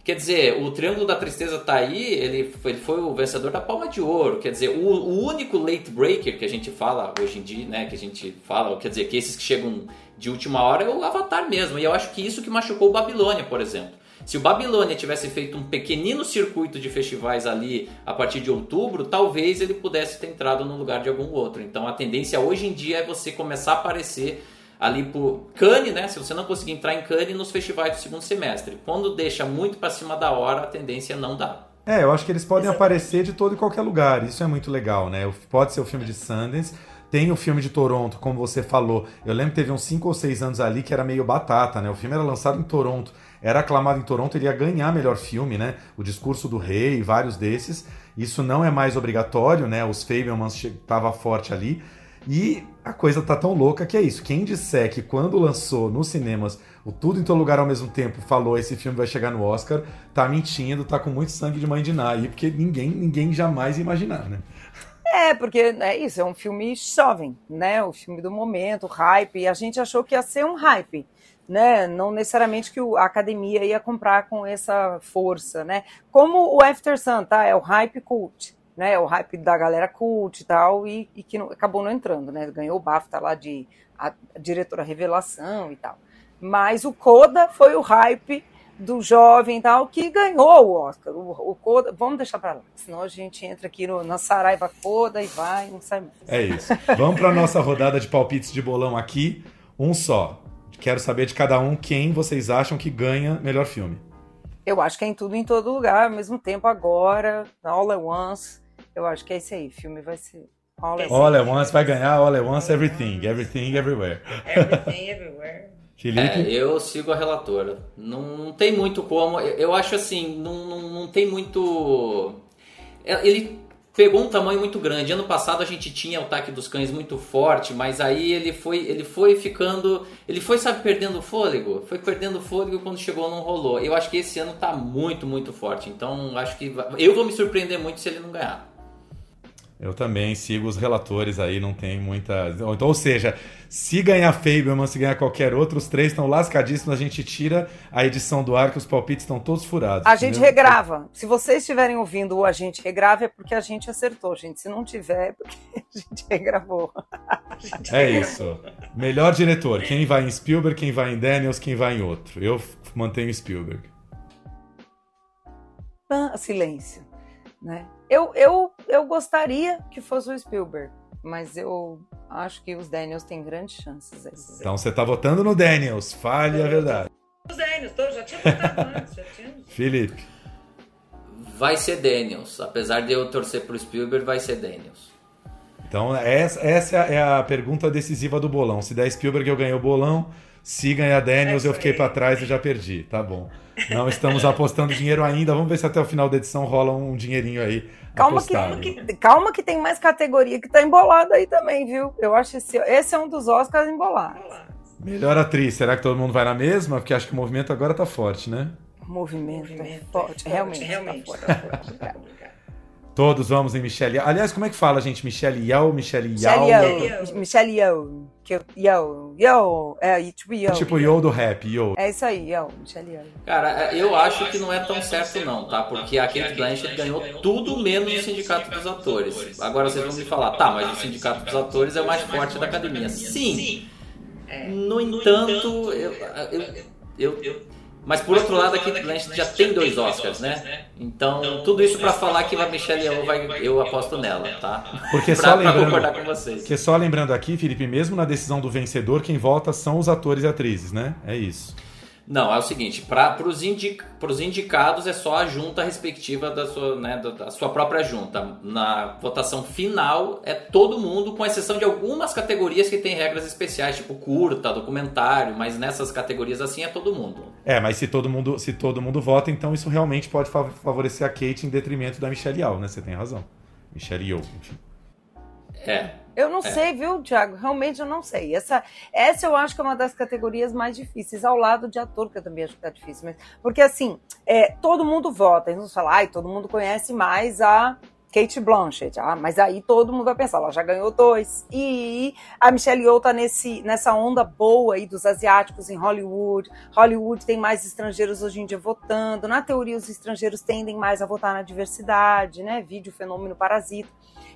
Quer dizer, o Triângulo da Tristeza tá aí, ele foi, ele foi o vencedor da Palma de Ouro. Quer dizer, o, o, único late breaker que a gente fala hoje em dia, né? Que a gente fala, quer dizer, que esses que chegam de última hora é o Avatar mesmo. E eu acho que isso que machucou o Babilônia, por exemplo. Se o Babilônia tivesse feito um pequenino circuito de festivais ali a partir de outubro, talvez ele pudesse ter entrado no lugar de algum outro. Então a tendência hoje em dia é você começar a aparecer ali por Cannes, né? Se você não conseguir entrar em Cannes nos festivais do segundo semestre. Quando deixa muito para cima da hora, a tendência é não dá. É, eu acho que eles podem aparecer de todo e qualquer lugar. Isso é muito legal, né? Pode ser o filme de Sundance, tem o filme de Toronto, como você falou. Eu lembro que teve uns 5 ou 6 anos ali que era meio batata, né? O filme era lançado em Toronto, era aclamado em Toronto, ele ia ganhar melhor filme, né? O Discurso do Rei, vários desses. Isso não é mais obrigatório, né? Os Fablemans estavam forte ali. E a coisa tá tão louca que é isso. Quem disser que quando lançou nos cinemas o Tudo em Todo Lugar ao mesmo tempo falou esse filme vai chegar no Oscar, tá mentindo, tá com muito sangue de mãe de Ná aí, porque ninguém, ninguém jamais ia imaginar, né? É, porque é isso, é um filme jovem, né? O filme do momento, hype, a gente achou que ia ser um hype, né? Não necessariamente que a academia ia comprar com essa força, né? Como o After Sun, tá? É o hype cult né, o hype da galera cult e tal, e, e que não, acabou não entrando, né? Ganhou o BAFTA lá de a, a diretora revelação e tal. Mas o Coda foi o hype do jovem e tal, que ganhou o Oscar. O, o Coda, vamos deixar para lá, senão a gente entra aqui no, na Saraiva Coda e vai, não sai mais. É isso. Vamos para nossa rodada de palpites de bolão aqui. Um só. Quero saber de cada um quem vocês acham que ganha melhor filme. Eu acho que é em tudo em todo lugar, ao mesmo tempo agora, All at Once. Eu acho que é isso aí. O filme vai ser. All at, all at Once vai ganhar All at Once Everything. Everything Everywhere. Everything Everywhere. É, eu sigo a relatora. Não, não tem muito como. Eu, eu acho assim, não, não, não tem muito. É, ele pegou um tamanho muito grande. Ano passado a gente tinha o ataque dos cães muito forte, mas aí ele foi, ele foi ficando, ele foi sabe perdendo fôlego, foi perdendo fôlego quando chegou não rolou. Eu acho que esse ano tá muito, muito forte. Então acho que eu vou me surpreender muito se ele não ganhar. Eu também sigo os relatores aí, não tem muita. Então, ou seja, se ganhar Fableman, se ganhar qualquer outro, os três estão lascadíssimos, a gente tira a edição do ar, que os palpites estão todos furados. A gente regrava. Se vocês estiverem ouvindo o A gente regrava, é porque a gente acertou, gente. Se não tiver, é porque a gente regravou. É isso. Melhor diretor. Quem vai em Spielberg, quem vai em Daniels, quem vai em outro. Eu mantenho Spielberg. Ah, silêncio. Né? Eu, eu, eu gostaria que fosse o Spielberg, mas eu acho que os Daniels têm grandes chances. Então você tá votando no Daniels, fale a verdade. Os Daniels, tô, já tinha votado antes, já tinha. Felipe. Vai ser Daniels. Apesar de eu torcer pro Spielberg, vai ser Daniels. Então essa, essa é a pergunta decisiva do bolão. Se der Spielberg, eu ganhei o bolão. Se ganhar Daniels, eu fiquei para trás e já perdi. Tá bom. Não estamos apostando dinheiro ainda. Vamos ver se até o final da edição rola um dinheirinho aí. Calma que, que, calma que tem mais categoria que tá embolada aí também, viu? Eu acho esse, esse é um dos Oscars embolados. Melhor atriz, será que todo mundo vai na mesma? Porque acho que o movimento agora tá forte, né? O movimento, movimento é forte, realmente. realmente. Tá forte, tá forte. Todos vamos em Michelle Aliás, como é que fala, gente? Michelle Yao, Michelle Yao? Michelle Yao. Yo, yo, é tipo yo. Tipo yo do rap, yo. É isso aí, yo, Michelle Yao. Cara, é, eu acho que não é tão certo não, tá? Porque a Kate Blanchett ganhou tudo menos o Sindicato dos Atores. Agora vocês vão me falar, tá, mas o Sindicato dos Atores é o mais forte da academia. Sim. No entanto, eu, eu, eu mas por outro lado, a Kate Blanchett já tem dois Oscars, né? Então, tudo isso para falar que a Michelle Yeoh vai, eu aposto nela, tá? Porque pra, só lembrando, concordar com vocês. Porque só lembrando aqui, Felipe, mesmo na decisão do vencedor, quem vota são os atores e atrizes, né? É isso. Não, é o seguinte, para os indic, indicados é só a junta respectiva da sua, né, da, da, sua própria junta. Na votação final é todo mundo, com exceção de algumas categorias que tem regras especiais, tipo curta, documentário, mas nessas categorias assim é todo mundo. É, mas se todo mundo, se todo mundo vota, então isso realmente pode favorecer a Kate em detrimento da Michelle Yeoh, né? Você tem razão. Michelle Yeoh, enfim. É. Eu não é. sei, viu, Thiago? Realmente eu não sei. Essa, essa eu acho que é uma das categorias mais difíceis, ao lado de ator, que eu também acho que tá difícil. Mas, porque assim, é, todo mundo vota. Eles vão falar, ai, todo mundo conhece mais a Kate Blanchett. Ah, mas aí todo mundo vai pensar, ela já ganhou dois. E a Michelle Yeoh tá nesse, nessa onda boa aí dos asiáticos em Hollywood. Hollywood tem mais estrangeiros hoje em dia votando. Na teoria, os estrangeiros tendem mais a votar na diversidade, né? Vídeo fenômeno parasita.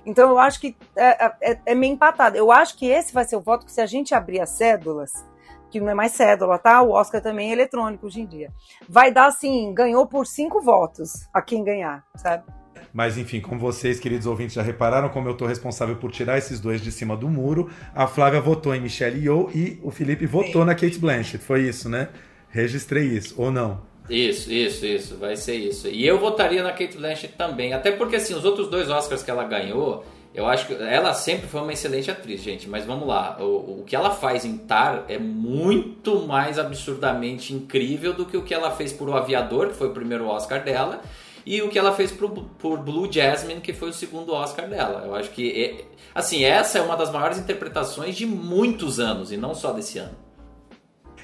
Então eu acho que é, é, é, é meio empatado. Eu acho que esse vai ser o voto que se a gente abrir as cédulas, que não é mais cédula, tá? O Oscar também é eletrônico hoje em dia. Vai dar assim, ganhou por cinco votos a quem ganhar, sabe? Mas enfim, como vocês, queridos ouvintes, já repararam, como eu tô responsável por tirar esses dois de cima do muro, a Flávia votou em Michelle Yeoh e o Felipe votou Sim. na Kate Blanchett. Foi isso, né? Registrei isso, ou não? Isso, isso, isso, vai ser isso. E eu votaria na Kate Blanchett também, até porque assim, os outros dois Oscars que ela ganhou, eu acho que ela sempre foi uma excelente atriz, gente, mas vamos lá, o, o que ela faz em Tar é muito mais absurdamente incrível do que o que ela fez por O Aviador, que foi o primeiro Oscar dela, e o que ela fez por, por Blue Jasmine, que foi o segundo Oscar dela. Eu acho que, é, assim, essa é uma das maiores interpretações de muitos anos, e não só desse ano.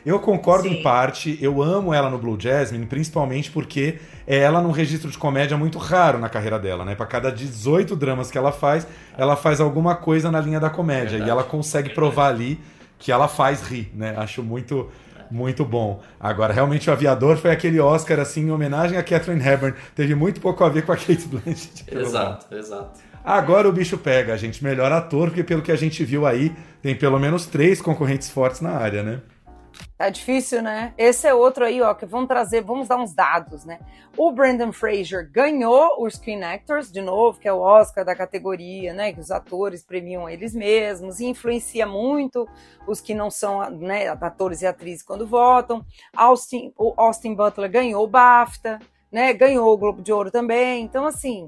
Eu concordo Sim. em parte, eu amo ela no Blue Jasmine, principalmente porque é ela num registro de comédia muito raro na carreira dela, né? Para cada 18 dramas que ela faz, ela faz alguma coisa na linha da comédia Verdade. e ela consegue provar ali que ela faz rir, né? Acho muito muito bom. Agora, realmente, o Aviador foi aquele Oscar, assim, em homenagem a Catherine Hepburn. Teve muito pouco a ver com a Kate Blanchett. Exato, exato. Agora o bicho pega, gente. Melhor ator, porque pelo que a gente viu aí, tem pelo menos três concorrentes fortes na área, né? Tá difícil, né? Esse é outro aí, ó, que vamos trazer, vamos dar uns dados, né? O Brandon Fraser ganhou o Screen Actors, de novo, que é o Oscar da categoria, né? Que os atores premiam eles mesmos, e influencia muito os que não são né, atores e atrizes quando votam. Austin, o Austin Butler ganhou o BAFTA, né? Ganhou o Globo de Ouro também. Então, assim,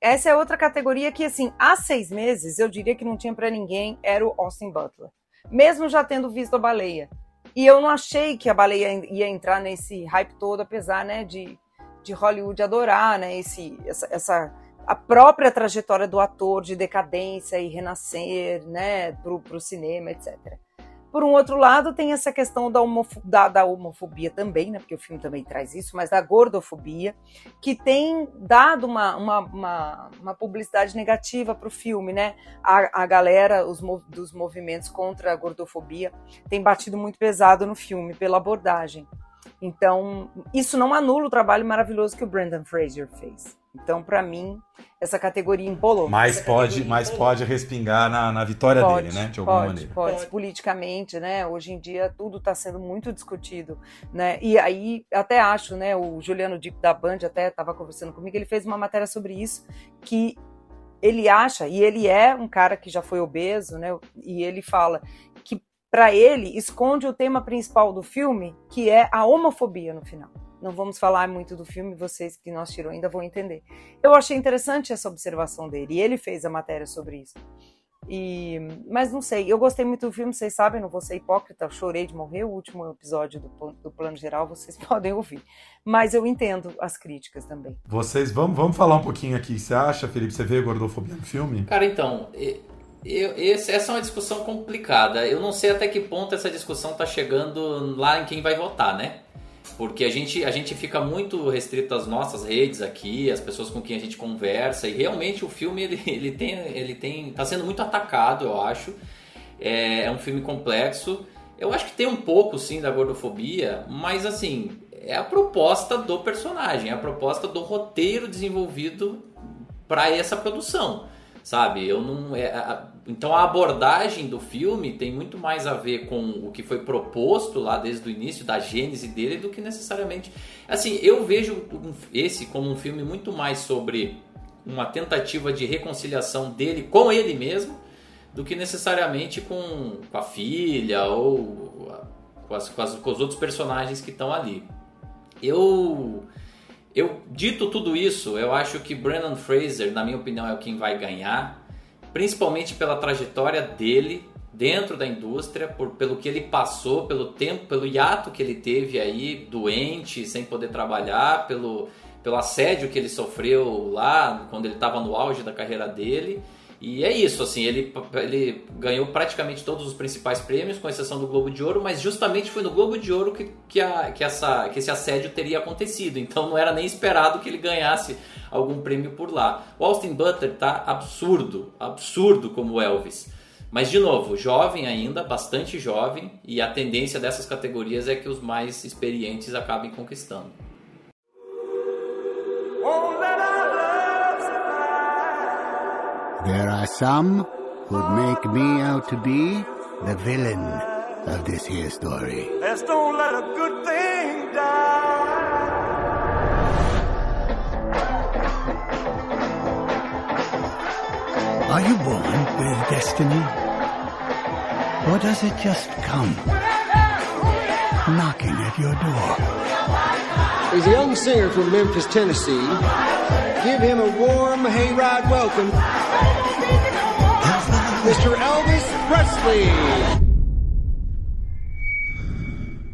essa é outra categoria que, assim, há seis meses, eu diria que não tinha para ninguém, era o Austin Butler. Mesmo já tendo visto a baleia. E eu não achei que a baleia ia entrar nesse hype todo, apesar né, de, de Hollywood adorar né, esse, essa, essa a própria trajetória do ator de decadência e renascer né, para o cinema, etc. Por um outro lado, tem essa questão da, da, da, homofobia também, né? Porque o filme também traz isso, mas da gordofobia, que tem dado uma, uma, uma, uma publicidade negativa para o filme, né? A, a galera os, dos movimentos contra a gordofobia tem batido muito pesado no filme pela abordagem. Então, isso não anula o trabalho maravilhoso que o Brandon Fraser fez. Então, para mim, essa categoria embolou. Mas pode, mas pode respingar na, na vitória pode, dele, né? De alguma pode, maneira. Pode, pode. Politicamente, né? Hoje em dia tudo está sendo muito discutido, né? E aí até acho, né? O Juliano Dipp da Band até estava conversando comigo. Ele fez uma matéria sobre isso que ele acha e ele é um cara que já foi obeso, né? E ele fala que para ele esconde o tema principal do filme, que é a homofobia no final. Não vamos falar muito do filme, vocês que não assistiram ainda vão entender. Eu achei interessante essa observação dele, e ele fez a matéria sobre isso. E, mas não sei, eu gostei muito do filme, vocês sabem, não vou ser hipócrita, chorei de morrer o último episódio do, do Plano Geral, vocês podem ouvir. Mas eu entendo as críticas também. Vocês, vamos, vamos falar um pouquinho aqui. Você acha, Felipe, você vê gordofobia no filme? Cara, então, eu, essa é uma discussão complicada. Eu não sei até que ponto essa discussão está chegando lá em quem vai votar, né? Porque a gente, a gente fica muito restrito às nossas redes aqui, às pessoas com quem a gente conversa, e realmente o filme ele, ele tem ele tem tá sendo muito atacado, eu acho. É, é um filme complexo. Eu acho que tem um pouco sim da gordofobia, mas assim, é a proposta do personagem, é a proposta do roteiro desenvolvido para essa produção sabe? Eu não é, então a abordagem do filme tem muito mais a ver com o que foi proposto lá desde o início da gênese dele do que necessariamente assim eu vejo esse como um filme muito mais sobre uma tentativa de reconciliação dele com ele mesmo do que necessariamente com, com a filha ou com, as, com, as, com os outros personagens que estão ali. Eu, eu dito tudo isso, eu acho que Brandon Fraser, na minha opinião, é quem vai ganhar, principalmente pela trajetória dele dentro da indústria, por, pelo que ele passou, pelo tempo, pelo hiato que ele teve aí, doente, sem poder trabalhar, pelo, pelo assédio que ele sofreu lá quando ele estava no auge da carreira dele. E é isso, assim, ele, ele ganhou praticamente todos os principais prêmios, com exceção do Globo de Ouro, mas justamente foi no Globo de Ouro que, que, a, que, essa, que esse assédio teria acontecido. Então não era nem esperado que ele ganhasse algum prêmio por lá. O Austin Butler tá absurdo, absurdo como Elvis. Mas, de novo, jovem ainda, bastante jovem, e a tendência dessas categorias é que os mais experientes acabem conquistando. There are some who'd make me out to be the villain of this here story. Let's don't let a good thing die. Are you born with destiny? Or does it just come knocking at your door? He's a young singer from Memphis, Tennessee. Give him a warm hayride welcome. Mr. Elvis Presley.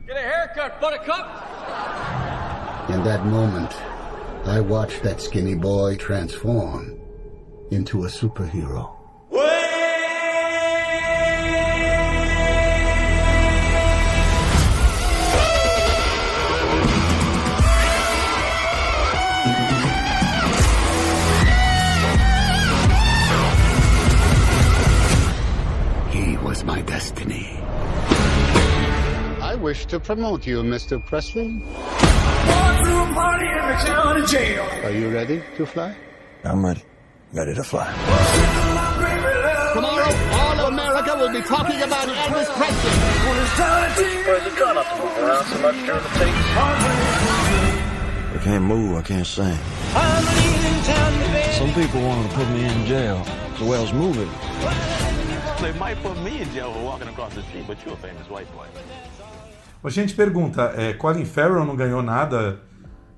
Get a haircut, buttercup. In that moment, I watched that skinny boy transform into a superhero. Wish to promote you, Mr. Presley. Are you ready to fly? I'm ready. Ready to fly. Tomorrow, all of America will be talking about Elvis Presley. Where's the gun to move around so much during the takes? I can't move. I can't sing. Some people wanted to put me in jail. The well's moving. They might put me in jail for walking across the street, but you're a famous white boy. A gente pergunta, é, Colin Farrell não ganhou nada,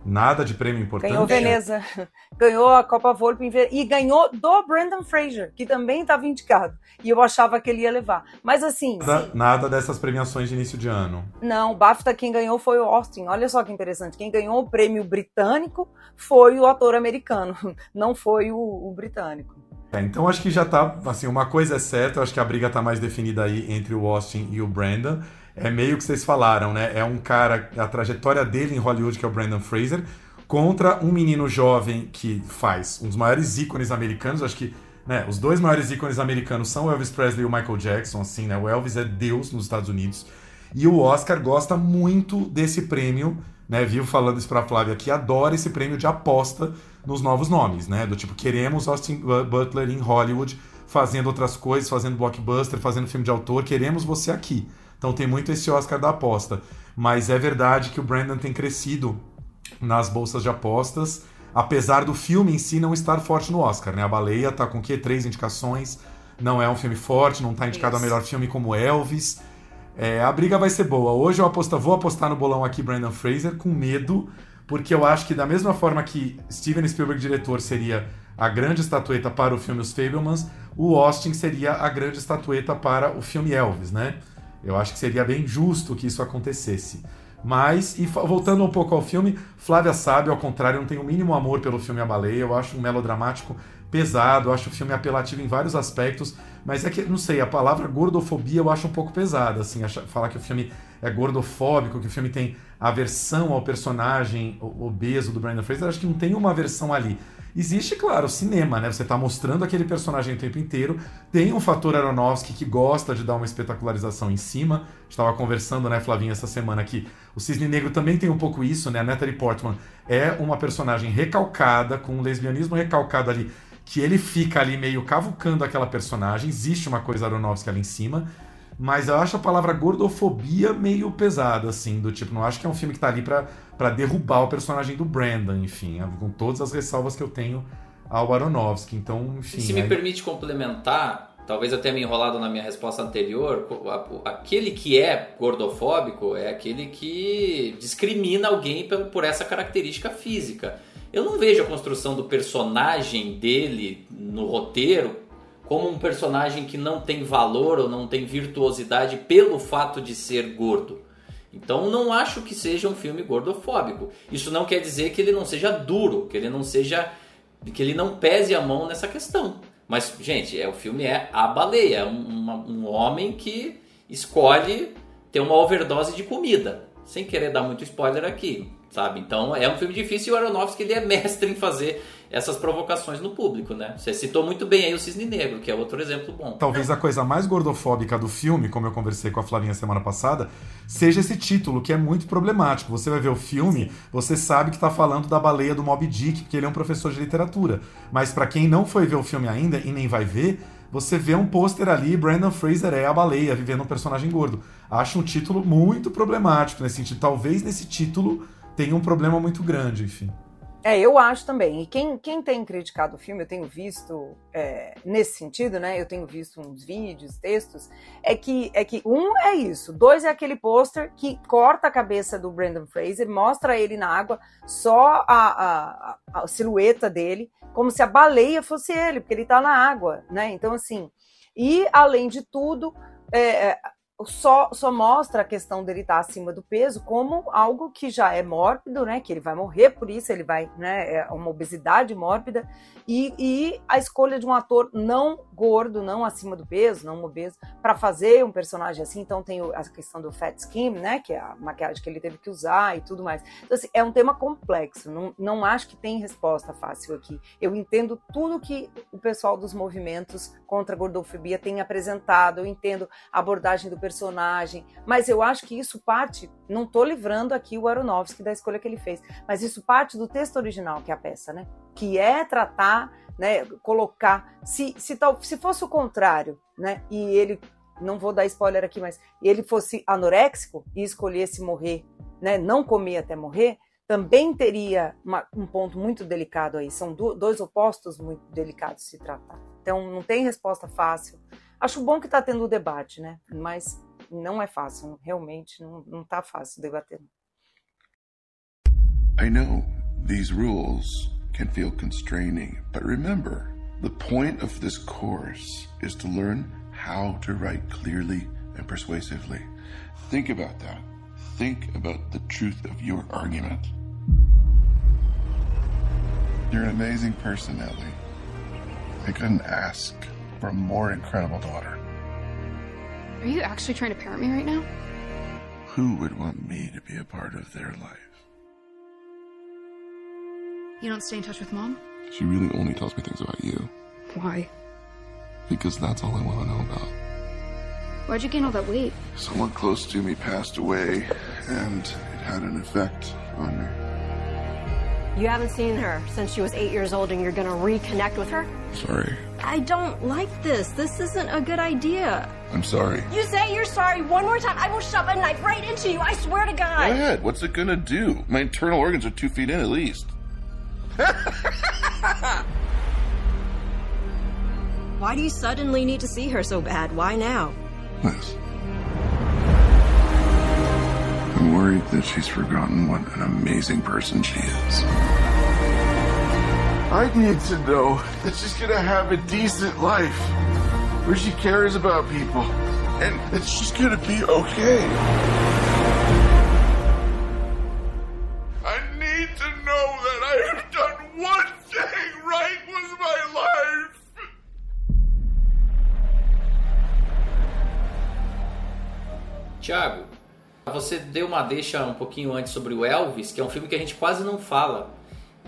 nada de prêmio importante? Ganhou Veneza, ganhou a Copa Volpe e ganhou do Brandon Fraser, que também estava indicado. E eu achava que ele ia levar. Mas assim. Nada, nada, dessas premiações de início de ano. Não, o BAFTA quem ganhou foi o Austin. Olha só que interessante. Quem ganhou o prêmio britânico foi o ator americano, não foi o, o britânico. É, então acho que já tá, assim, uma coisa é certa, acho que a briga tá mais definida aí entre o Austin e o Brandon. É meio que vocês falaram, né? É um cara, a trajetória dele em Hollywood, que é o Brandon Fraser, contra um menino jovem que faz um dos maiores ícones americanos, acho que né, os dois maiores ícones americanos são o Elvis Presley e o Michael Jackson, assim, né? O Elvis é Deus nos Estados Unidos. E o Oscar gosta muito desse prêmio, né? Viu falando isso pra Flávia aqui, adora esse prêmio de aposta nos novos nomes, né? Do tipo, queremos Austin Butler em Hollywood fazendo outras coisas, fazendo blockbuster, fazendo filme de autor, queremos você aqui. Então tem muito esse Oscar da aposta. Mas é verdade que o Brandon tem crescido nas bolsas de apostas, apesar do filme em si não estar forte no Oscar, né? A Baleia tá com o quê? Três indicações. Não é um filme forte, não tá indicado Isso. a melhor filme como Elvis. É, a briga vai ser boa. Hoje eu aposto, vou apostar no bolão aqui Brandon Fraser com medo, porque eu acho que da mesma forma que Steven Spielberg diretor seria a grande estatueta para o filme Os Fablemans, o Austin seria a grande estatueta para o filme Elvis, né? Eu acho que seria bem justo que isso acontecesse. Mas, e voltando um pouco ao filme, Flávia sabe, ao contrário, não tem o mínimo amor pelo filme A Baleia. Eu acho um melodramático pesado, eu acho o filme apelativo em vários aspectos, mas é que, não sei, a palavra gordofobia eu acho um pouco pesada, assim, falar que o filme é gordofóbico, que o filme tem aversão ao personagem obeso do Brandon Fraser, acho que não tem uma aversão ali. Existe, claro, o cinema, né? Você está mostrando aquele personagem o tempo inteiro. Tem um fator Aronofsky que gosta de dar uma espetacularização em cima. Estava conversando, né, Flavinha, essa semana que o Cisne Negro também tem um pouco isso, né? A Natalie Portman é uma personagem recalcada, com um lesbianismo recalcado ali, que ele fica ali meio cavucando aquela personagem. Existe uma coisa Aronofsky ali em cima. Mas eu acho a palavra gordofobia meio pesada, assim, do tipo, não acho que é um filme que tá ali pra, pra derrubar o personagem do Brandon, enfim, com todas as ressalvas que eu tenho ao Aronofsky. Então, enfim. Se aí... me permite complementar, talvez eu tenha me enrolado na minha resposta anterior, aquele que é gordofóbico é aquele que discrimina alguém por essa característica física. Eu não vejo a construção do personagem dele no roteiro como um personagem que não tem valor ou não tem virtuosidade pelo fato de ser gordo. Então não acho que seja um filme gordofóbico. Isso não quer dizer que ele não seja duro, que ele não seja que ele não pese a mão nessa questão. Mas, gente, é, o filme é A Baleia, é um, um homem que escolhe ter uma overdose de comida. Sem querer dar muito spoiler aqui, sabe? Então é um filme difícil e o Aronofsky ele é mestre em fazer essas provocações no público, né? Você citou muito bem aí o Cisne Negro, que é outro exemplo bom. Talvez a coisa mais gordofóbica do filme, como eu conversei com a Flavinha semana passada, seja esse título, que é muito problemático. Você vai ver o filme, você sabe que está falando da baleia do Moby Dick, porque ele é um professor de literatura. Mas para quem não foi ver o filme ainda e nem vai ver, você vê um pôster ali, Brandon Fraser é a baleia, vivendo um personagem gordo. Acho um título muito problemático nesse sentido. Talvez nesse título tenha um problema muito grande, enfim. É, eu acho também. E quem, quem tem criticado o filme, eu tenho visto é, nesse sentido, né? Eu tenho visto uns vídeos, textos, é que, é que um é isso, dois é aquele pôster que corta a cabeça do Brandon Fraser, mostra ele na água, só a, a, a silhueta dele, como se a baleia fosse ele, porque ele tá na água, né? Então, assim, e além de tudo, é, é só, só mostra a questão dele estar acima do peso como algo que já é mórbido, né? Que ele vai morrer por isso, ele vai, né? É uma obesidade mórbida. E, e a escolha de um ator não gordo, não acima do peso, não obeso, para fazer um personagem assim. Então tem a questão do fat skin, né? Que é a maquiagem que ele teve que usar e tudo mais. Então, assim, é um tema complexo. Não, não acho que tem resposta fácil aqui. Eu entendo tudo que o pessoal dos movimentos contra a gordofobia tem apresentado. Eu entendo a abordagem do personagem, mas eu acho que isso parte. Não estou livrando aqui o Aronofsky da escolha que ele fez, mas isso parte do texto original, que é a peça, né? Que é tratar né, colocar. Se, se, tal, se fosse o contrário, né, e ele, não vou dar spoiler aqui, mas ele fosse anoréxico e escolhesse morrer, né, não comer até morrer, também teria uma, um ponto muito delicado aí. São do, dois opostos muito delicados de se tratar. Então, não tem resposta fácil. Acho bom que está tendo o debate, né? Mas não é fácil, realmente não está fácil debater. I know these rules can feel constraining. But remember, the point of this course is to learn how to write clearly and persuasively. Think about that. Think about the truth of your argument. You're an amazing person, Ellie. I couldn't ask for a more incredible daughter. Are you actually trying to parent me right now? Who would want me to be a part of their life? You don't stay in touch with mom? She really only tells me things about you. Why? Because that's all I want to know about. Why'd you gain all that weight? Someone close to me passed away, and it had an effect on me. You haven't seen her since she was eight years old, and you're gonna reconnect with her? Sorry. I don't like this. This isn't a good idea. I'm sorry. You say you're sorry one more time, I will shove a knife right into you. I swear to God. Go ahead. What's it gonna do? My internal organs are two feet in at least. Why do you suddenly need to see her so bad? Why now? Liz. Worried that she's forgotten what an amazing person she is. I need to know that she's gonna have a decent life where she cares about people and that she's gonna be okay. I need to know that I have done one thing right with my life. Tiago, você deu uma deixa um pouquinho antes sobre o Elvis, que é um filme que a gente quase não fala.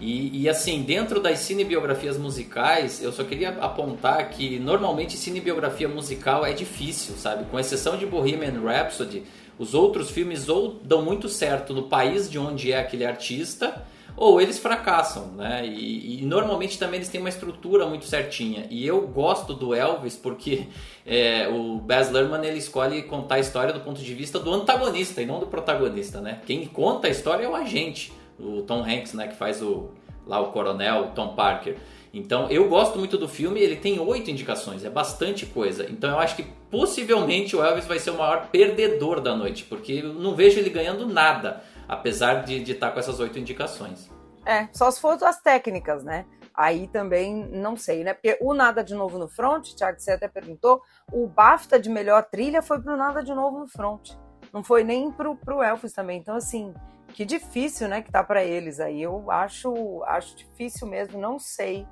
E, e, assim, dentro das cinebiografias musicais, eu só queria apontar que normalmente cinebiografia musical é difícil, sabe? Com exceção de Bohemian Rhapsody, os outros filmes ou dão muito certo no país de onde é aquele artista, ou eles fracassam, né? E, e, normalmente também eles têm uma estrutura muito certinha. E eu gosto do Elvis porque é, o Baz Luhrmann ele escolhe contar a história do ponto de vista do antagonista e não do protagonista, né? Quem conta a história é o agente, o Tom Hanks, né? Que faz o lá o coronel Tom Parker. Então eu gosto muito do filme, ele tem oito indicações, é bastante coisa. Então eu acho que possivelmente o Elvis vai ser o maior perdedor da noite, porque eu não vejo ele ganhando nada, apesar de estar com essas oito indicações. É, só se for as técnicas, né? Aí também não sei, né? Porque o Nada de Novo no Front, Thiago, você até perguntou, o BAFTA de melhor trilha foi pro Nada de Novo no Front. Não foi nem pro, pro Elvis também. Então, assim, que difícil, né, que tá para eles aí. Eu acho, acho difícil mesmo, não sei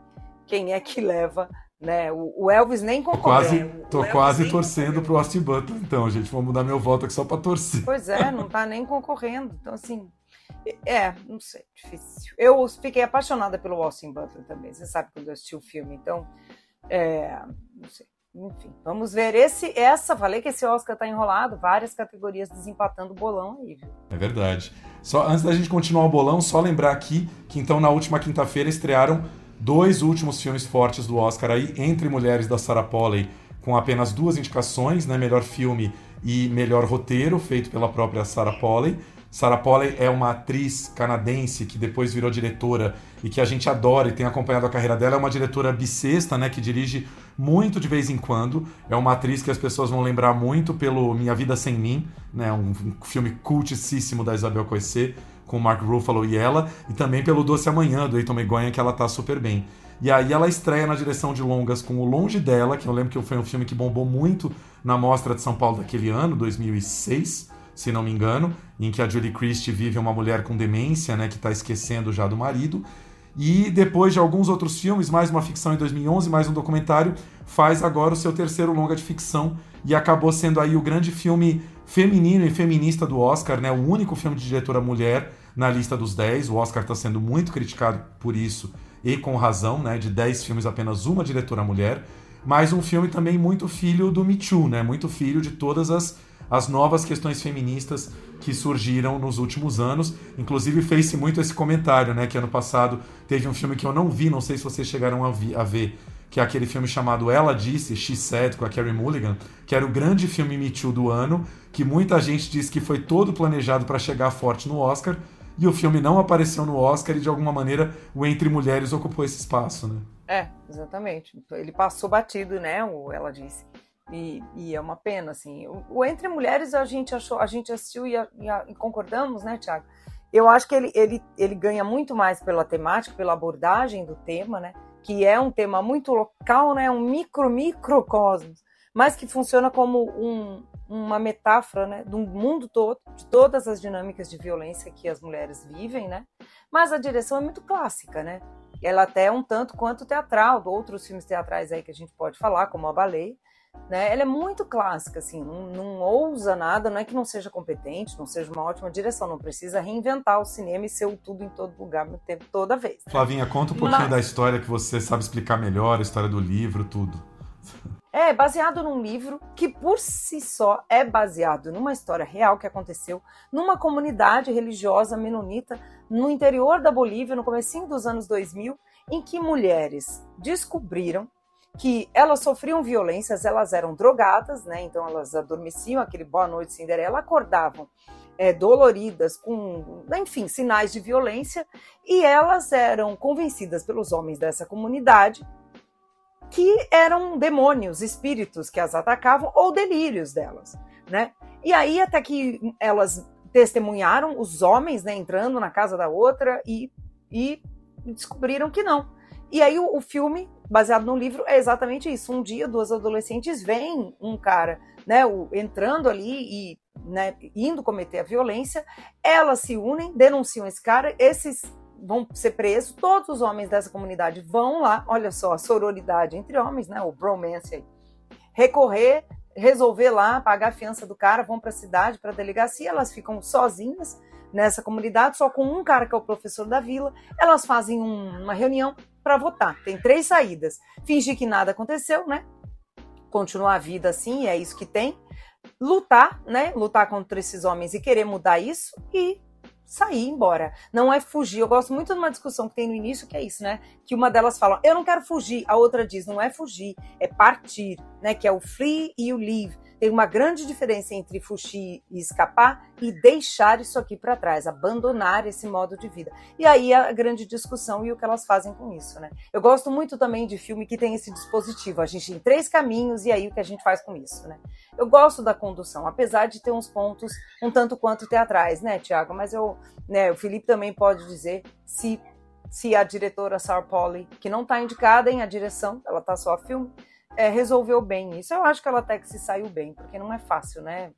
quem é que leva, né? O, Elvis nem concorreu. Quase, tô quase torcendo pro Austin Butler, então, gente. Vou mudar meu voto aqui só para torcer. Pois é, não tá nem concorrendo. Então, assim, é, não sei, difícil. Eu fiquei apaixonada pelo Austin Butler também. Você sabe quando eu assisti o filme, então, é, não sei. Enfim, vamos ver esse, essa. Falei que esse Oscar tá enrolado, várias categorias desempatando o bolão aí, viu? É verdade. Só antes da gente continuar o bolão, só lembrar aqui que então na última quinta-feira estrearam dois últimos filmes fortes do Oscar aí, Entre Mulheres da Sarah Polley, com apenas duas indicações, né, melhor filme e melhor roteiro, feito pela própria Sarah Polley. Sarah Polley é uma atriz canadense que depois virou diretora e que a gente adora e tem acompanhado a carreira dela. É uma diretora bissexta, né, que dirige muito de vez em quando. É uma atriz que as pessoas vão lembrar muito pelo Minha Vida Sem Mim, né, um, filme cultíssimo da Isabel Coissé com o Mark Ruffalo e ela, e também pelo Doce Amanhã, do Eiton Megonha, que ela tá super bem. E aí ela estreia na direção de longas com O Longe Dela, que eu lembro que foi um filme que bombou muito na Mostra de São Paulo daquele ano, 2006 se não me engano, em que a Julie Christie vive uma mulher com demência, né, que está esquecendo já do marido. E depois de alguns outros filmes, mais uma ficção em 2011, mais um documentário, faz agora o seu terceiro longa de ficção e acabou sendo aí o grande filme feminino e feminista do Oscar, né? O único filme de diretora mulher na lista dos 10. O Oscar está sendo muito criticado por isso e com razão, né? De 10 filmes, apenas uma diretora mulher. Mas um filme também muito filho do Me Too, né? Muito filho de todas as as novas questões feministas que surgiram nos últimos anos. Inclusive fez-se muito esse comentário, né? Que ano passado teve um filme que eu não vi, não sei se vocês chegaram a, vi, a ver, que é aquele filme chamado Ela Disse, She Said, com a Carrie Mulligan, que era o grande filme Me Too do ano, que muita gente diz que foi todo planejado para chegar forte no Oscar, e o filme não apareceu no Oscar e de alguma maneira o Entre Mulheres ocupou esse espaço, né? É, exatamente. Ele passou batido, né? O Ela Disse. E, e, é uma pena, assim. O, o, Entre Mulheres a gente achou, a gente assistiu e, e, e, concordamos, né, Tiago? Eu acho que ele, ele, ele ganha muito mais pela temática, pela abordagem do tema, né? Que é um tema muito local, né? Um micro, microcosmos, mas que funciona como um, uma metáfora, né? Do mundo todo, de todas as dinâmicas de violência que as mulheres vivem, né? Mas a direção é muito clássica, né? Ela até é um tanto quanto teatral, outros filmes teatrais aí que a gente pode falar, como A Baleia, né? Ela é muito clássica, assim, não, não, ousa nada, não é que não seja competente, não seja uma ótima direção, não precisa reinventar o cinema e ser o tudo em todo lugar, no tempo, toda vez. Flavinha, conta um pouquinho Mas... da história que você sabe explicar melhor, a história do livro, tudo. É, baseado num livro que por si só é baseado numa história real que aconteceu numa comunidade religiosa menonita no interior da Bolívia, no comecinho dos anos 2000, em que mulheres descobriram que elas sofriam violências, elas eram drogadas, né? Então elas adormeciam, aquele boa noite Cinderela, acordavam é, doloridas, com, enfim, sinais de violência, e elas eram convencidas pelos homens dessa comunidade que eram demônios, espíritos que as atacavam ou delírios delas, né? E aí até que elas testemunharam os homens, né, entrando na casa da outra e, e descobriram que não. E aí o, o filme baseado no livro, é exatamente isso. Um dia, duas adolescentes veem um cara, né, o, entrando ali e né, indo cometer a violência, elas se unem, denunciam esse cara, esses vão ser presos, todos os homens dessa comunidade vão lá, olha só, a sororidade entre homens, né, o bromance aí, recorrer, resolver lá, pagar a fiança do cara, vão para a cidade, para a delegacia, elas ficam sozinhas nessa comunidade, só com um cara que é o professor da vila, elas fazem um, uma reunião para votar. Tem três saídas: fingir que nada aconteceu, né? Continuar a vida assim, é isso que tem. Lutar, né? Lutar contra esses homens e querer mudar isso e sair embora. Não é fugir. Eu gosto muito de uma discussão que tem no início, que é isso, né? Que uma delas fala, eu não quero fugir. A outra diz, não é fugir, é partir, né? Que é o flee e o leave. Tem uma grande diferença entre fugir e escapar e deixar isso aqui para trás, abandonar esse modo de vida. E aí a grande discussão e o que elas fazem com isso, né? Eu gosto muito também de filme que tem esse dispositivo. A gente tem três caminhos e aí o que a gente faz com isso, né? Eu gosto da condução, apesar de ter uns pontos um tanto quanto teatrais, né, Tiago? Mas eu, né, o Felipe também pode dizer se se a diretora Sarah Polly, que não está indicada em a direção, ela está só a filme, é, resolveu bem isso. Eu acho que ela até que se saiu bem, porque não é fácil, né?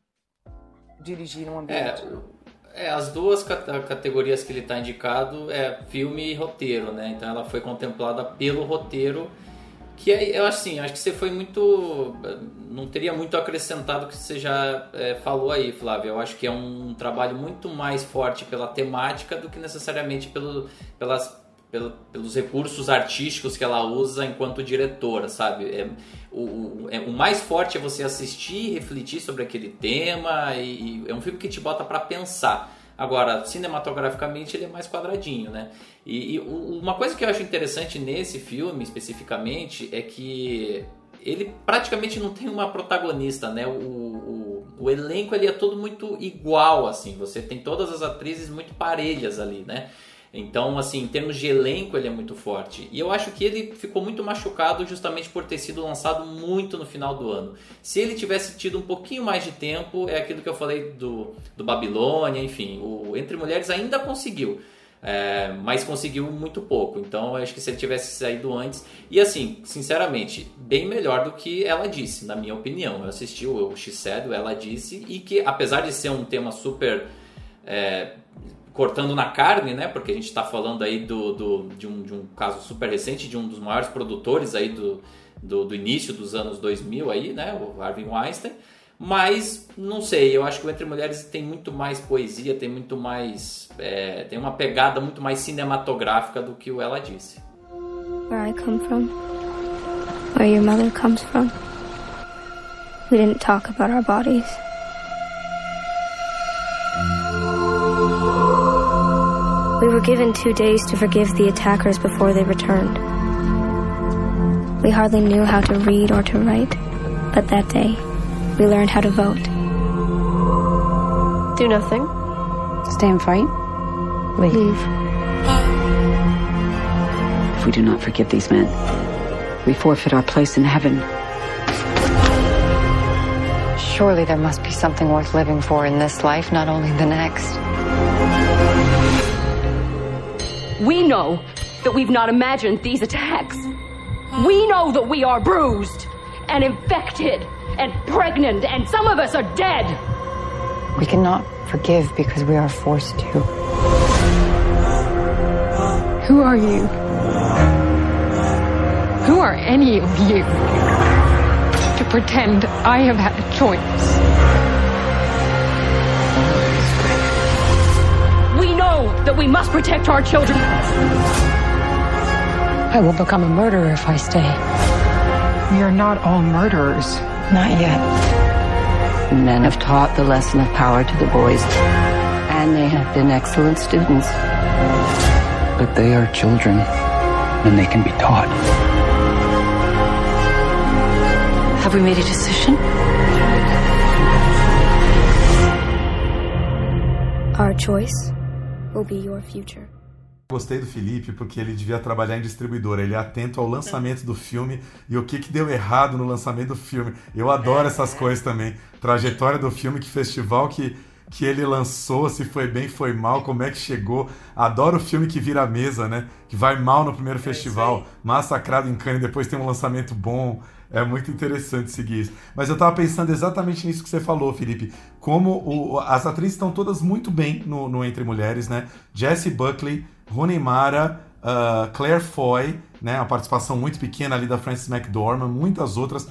Dirigir um ambiente. É, é as duas categorias que ele está indicado é filme e roteiro, né? Então ela foi contemplada pelo roteiro, que é, eu assim, acho que você foi muito, não teria muito acrescentado que você já é, falou aí, Flávio. Eu acho que é um trabalho muito mais forte pela temática do que necessariamente pelo, pelas pelo, pelos recursos artísticos que ela usa enquanto diretora, sabe? É, o, é, o, mais forte é você assistir refletir sobre aquele tema, e, e é um filme que te bota para pensar. Agora, cinematograficamente, ele é mais quadradinho, né? E, e uma coisa que eu acho interessante nesse filme, especificamente, é que ele praticamente não tem uma protagonista, né? O, o, o, elenco ele é todo muito igual, assim. Você tem todas as atrizes muito parelhas ali, né? Então, assim, em termos de elenco, ele é muito forte. E eu acho que ele ficou muito machucado justamente por ter sido lançado muito no final do ano. Se ele tivesse tido um pouquinho mais de tempo, é aquilo que eu falei do, do Babilônia, enfim, o Entre Mulheres ainda conseguiu. É, mas conseguiu muito pouco. Então, eu acho que se ele tivesse saído antes. E assim, sinceramente, bem melhor do que ela disse, na minha opinião. Eu assisti o, Said, ela disse, e que apesar de ser um tema super. É, cortando na carne, né? Porque a gente está falando aí do, do, de, um, de um caso super recente de um dos maiores produtores aí do, do, do, início dos anos 2000 aí, né? O Harvey Weinstein. Mas não sei, eu acho que o Entre Mulheres tem muito mais poesia, tem muito mais, é, tem uma pegada muito mais cinematográfica do que o ela disse. Where I come from, where your mother comes from, we didn't talk about our bodies. We were given two days to forgive the attackers before they returned. We hardly knew how to read or to write, but that day, we learned how to vote. Do nothing. Stay and fight. Leave. Leave. If we do not forgive these men, we forfeit our place in heaven. Surely there must be something worth living for in this life, not only the next. We know that we've not imagined these attacks. We know that we are bruised and infected and pregnant, and some of us are dead. We cannot forgive because we are forced to. Who are you? Who are any of you to pretend I have had a choice? That we must protect our children. I will become a murderer if I stay. We are not all murderers. Not yet. Men have taught the lesson of power to the boys, and they have been excellent students. But they are children, and they can be taught. Have we made a decision? Our choice will be your future. Gostei do Felipe porque ele devia trabalhar em distribuidora. Ele é atento ao lançamento do filme e o que, que deu errado no lançamento do filme. Eu adoro essas coisas também. Trajetória do filme, que festival que, que ele lançou, se foi bem, foi mal, como é que chegou. Adoro o filme que vira a mesa, né? Que vai mal no primeiro é festival, massacrado em Cannes, depois tem um lançamento bom. É muito interessante seguir isso. Mas eu tava pensando exatamente nisso que você falou, Felipe. Como o, as atrizes estão todas muito bem no, no Entre Mulheres, né? Jessie Buckley, Rooney Mara, uh, Claire Foy, né? Uma participação muito pequena ali da Frances McDormand, muitas outras.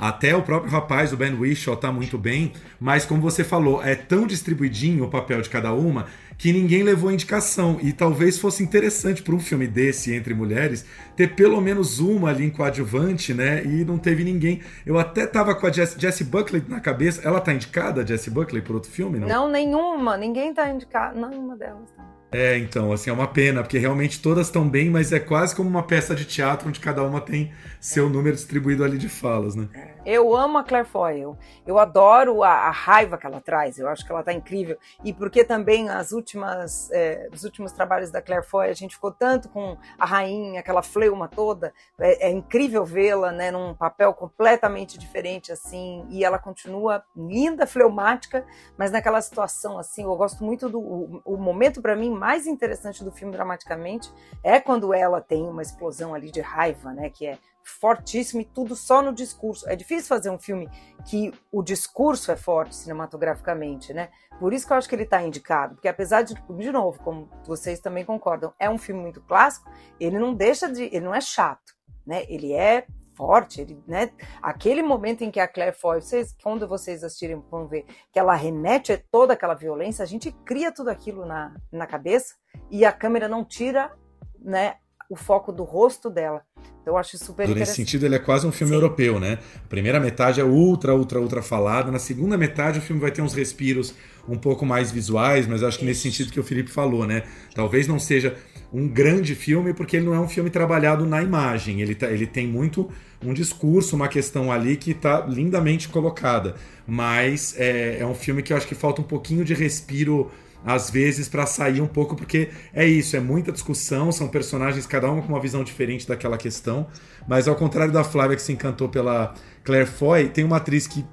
Até o próprio rapaz, o Ben Whishaw, tá muito bem, mas como você falou, é tão distribuidinho o papel de cada uma que ninguém levou indicação. E talvez fosse interessante para um filme desse, Entre Mulheres, ter pelo menos uma ali em coadjuvante, né? E não teve ninguém. Eu até tava com a Jessie, Jessie Buckley na cabeça. Ela tá indicada, Jessie Buckley, por outro filme, não? Não, nenhuma. Ninguém tá indicado. Nenhuma delas tá. É, então, assim, é uma pena, porque realmente todas estão bem, mas é quase como uma peça de teatro onde cada uma tem seu número distribuído ali de falas, né? Eu amo a Claire Foy, eu, eu adoro a, a, raiva que ela traz, eu acho que ela tá incrível. E porque também as últimas, é, os últimos trabalhos da Claire Foy, a gente ficou tanto com a rainha, aquela fleuma toda, é, é incrível vê-la, né, num papel completamente diferente, assim, e ela continua linda, fleumática, mas naquela situação, assim, eu gosto muito do, o, o momento para mim mais interessante do filme dramaticamente é quando ela tem uma explosão ali de raiva, né, que é fortíssimo e tudo só no discurso. É difícil fazer um filme que o discurso é forte cinematograficamente, né? Por isso que eu acho que ele está indicado, porque apesar de, de novo, como vocês também concordam, é um filme muito clássico, ele não deixa de, ele não é chato, né? Ele é forte, ele, né? Aquele momento em que a Claire Foy, vocês, quando vocês assistirem, vão ver que ela remete toda aquela violência, a gente cria tudo aquilo na, na cabeça e a câmera não tira, né? O foco do rosto dela. Então, eu acho super Nesse sentido, ele é quase um filme Sim. europeu, né? A primeira metade é ultra, ultra, ultra falada. Na segunda metade, o filme vai ter uns respiros um pouco mais visuais, mas acho que nesse sentido que o Felipe falou, né? Talvez não seja um grande filme, porque ele não é um filme trabalhado na imagem. Ele, tá, ele tem muito um discurso, uma questão ali que está lindamente colocada. Mas é, é um filme que eu acho que falta um pouquinho de respiro às vezes para sair um pouco, porque é isso, é muita discussão, são personagens, cada uma com uma visão diferente daquela questão. Mas ao contrário da Flávia que se encantou pela Claire Foy, tem uma atriz que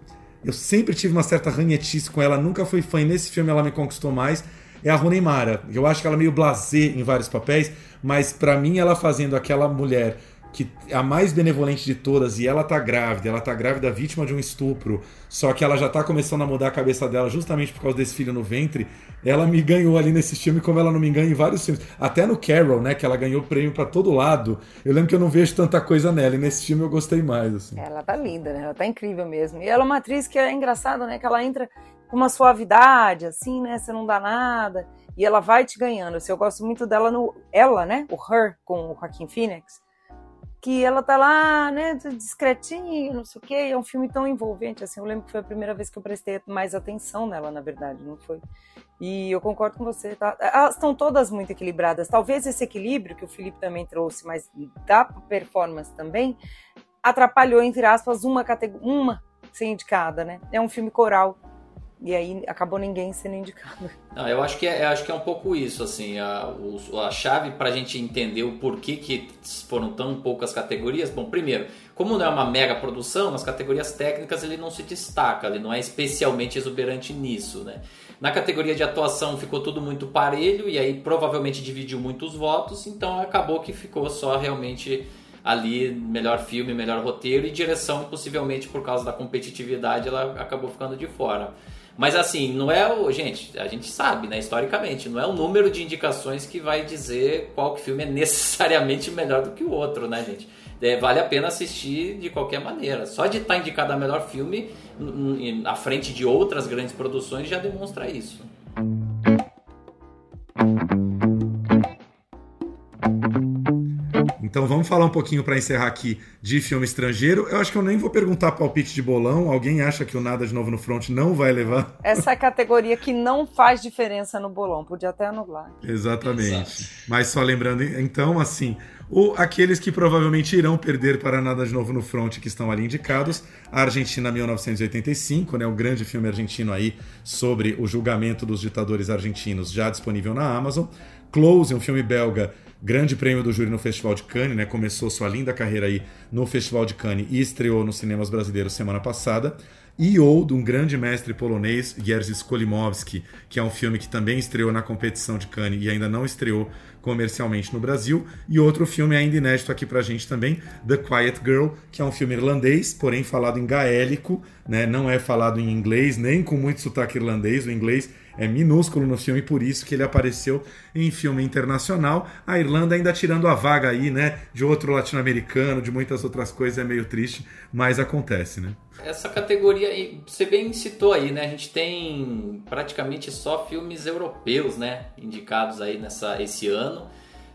eu sempre tive uma certa ranhetice com ela, nunca fui fã, e nesse filme ela me conquistou mais. É a Rooney Mara. Eu acho que ela é meio blasé em vários papéis, mas para mim ela fazendo aquela mulher que é a mais benevolente de todas, e ela tá grávida, ela tá grávida vítima de um estupro, só que ela já tá começando a mudar a cabeça dela justamente por causa desse filho no ventre, ela me ganhou ali nesse filme como ela não me ganha em vários filmes. Até no Carol, né, que ela ganhou prêmio para todo lado. Eu lembro que eu não vejo tanta coisa nela, e nesse filme eu gostei mais, assim. Ela tá linda, né? Ela tá incrível mesmo. E ela é uma atriz que é engraçada, né, que ela entra com uma suavidade, assim, né, você não dá nada, e ela vai te ganhando. Assim, eu gosto muito dela no... Ela, né, o Her, com o Joaquim Phoenix, que ela tá lá, né, discretinho, não sei o quê, é um filme tão envolvente, assim, eu lembro que foi a primeira vez que eu prestei mais atenção nela, na verdade, não foi? E eu concordo com você, tá? Elas estão todas muito equilibradas, talvez esse equilíbrio que o Felipe também trouxe, mas da performance também, atrapalhou, entre aspas, uma categoria, uma ser indicada, né? É um filme coral, e aí acabou ninguém sendo indicado. Não, eu acho que é, acho que é um pouco isso, assim, a, a chave para a gente entender o porquê que foram tão poucas categorias. Bom, primeiro, como não é uma mega produção, nas categorias técnicas ele não se destaca, ele não é especialmente exuberante nisso, né? Na categoria de atuação ficou tudo muito parelho e aí provavelmente dividiu muitos votos, então acabou que ficou só realmente ali melhor filme, melhor roteiro e direção, possivelmente por causa da competitividade, ela acabou ficando de fora. Mas assim, não é o. Gente, a gente sabe, né, historicamente, não é o número de indicações que vai dizer qual filme é necessariamente melhor do que o outro, né, gente? É, vale a pena assistir de qualquer maneira. Só de estar indicado a melhor filme à frente de outras grandes produções já demonstra isso. Então vamos falar um pouquinho para encerrar aqui de filme estrangeiro. Eu acho que eu nem vou perguntar palpite de bolão. Alguém acha que o Nada de Novo no Front não vai levar? Essa é a categoria que não faz diferença no bolão. Podia até anular. Exatamente. Exato. Mas só lembrando, então, assim, o, aqueles que provavelmente irão perder para Nada de Novo no Front, que estão ali indicados, a Argentina 1985, né, o grande filme argentino aí sobre o julgamento dos ditadores argentinos, já disponível na Amazon. Close, um filme belga grande prêmio do júri no Festival de Cannes, né? Começou sua linda carreira aí no Festival de Cannes e estreou nos cinemas brasileiros semana passada. E ou de um grande mestre polonês, Jerzy Skolimowski, que é um filme que também estreou na competição de Cannes e ainda não estreou comercialmente no Brasil. E outro filme ainda inédito aqui pra gente também, The Quiet Girl, que é um filme irlandês, porém falado em gaélico, né? Não é falado em inglês, nem com muito sotaque irlandês. O inglês é minúsculo no filme, por isso que ele apareceu em filme internacional. A Irlanda ainda tirando a vaga aí, né, de outro latino-americano, de muitas outras coisas, é meio triste, mas acontece, né? Essa categoria, você bem citou aí, né? A gente tem praticamente só filmes europeus, né, indicados aí nessa esse ano.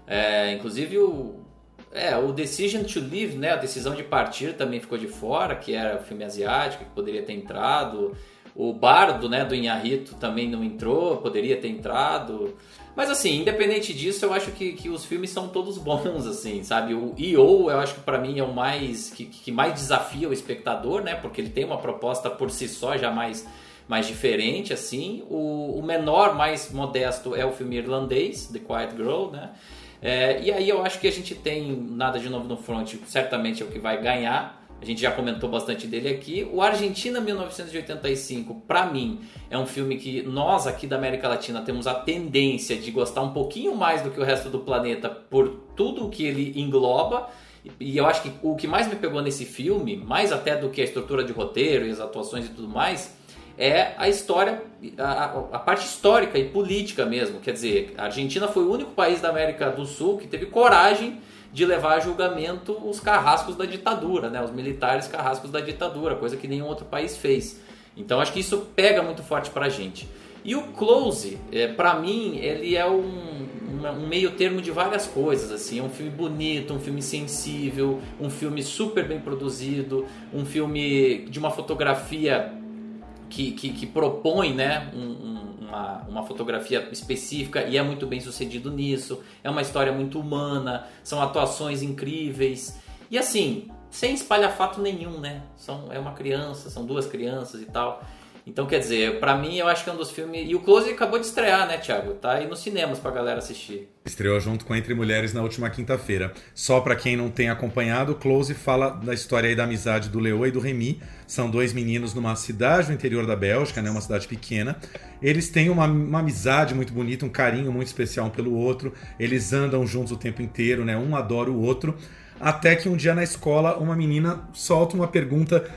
É, inclusive o é, o Decision to Live, né, a decisão de partir também ficou de fora, que era o filme asiático que poderia ter entrado. O Bardo, né, do Inharito também não entrou, poderia ter entrado. Mas assim, independente disso, eu acho que, que os filmes são todos bons, assim, sabe? O E.O., eu acho que para mim é o mais. Que, que mais desafia o espectador, né? Porque ele tem uma proposta por si só já mais, mais diferente, assim. O, o menor, mais modesto, é o filme irlandês, The Quiet Girl, né? É, e aí eu acho que a gente tem Nada de Novo no Front, certamente é o que vai ganhar a gente já comentou bastante dele aqui. O Argentina 1985, para mim, é um filme que nós aqui da América Latina temos a tendência de gostar um pouquinho mais do que o resto do planeta por tudo que ele engloba. E eu acho que o que mais me pegou nesse filme, mais até do que a estrutura de roteiro e as atuações e tudo mais, é a história, a, a, parte histórica e política mesmo. Quer dizer, a Argentina foi o único país da América do Sul que teve coragem de levar a julgamento os carrascos da ditadura, né? os militares carrascos da ditadura, coisa que nenhum outro país fez. Então acho que isso pega muito forte para a gente. E o Close, é, para mim, ele é um, um, meio termo de várias coisas. assim É um filme bonito, um filme sensível, um filme super bem produzido, um filme de uma fotografia que, que, que propõe né, um, uma, uma fotografia específica e é muito bem sucedido nisso. É uma história muito humana, são atuações incríveis. E assim, sem espalhafato nenhum, né? São, é uma criança, são duas crianças e tal. Então, quer dizer, para mim eu acho que é um dos filmes. E o Close acabou de estrear, né, Thiago? Tá aí nos cinemas pra galera assistir. Estreou junto com Entre Mulheres na última quinta-feira. Só para quem não tem acompanhado, o Close fala da história aí da amizade do Leo e do Remy. São dois meninos numa cidade no interior da Bélgica, né, uma cidade pequena. Eles têm uma, uma amizade muito bonita, um carinho muito especial um pelo outro. Eles andam juntos o tempo inteiro, né? Um adora o outro. Até que um dia na escola uma menina solta uma pergunta.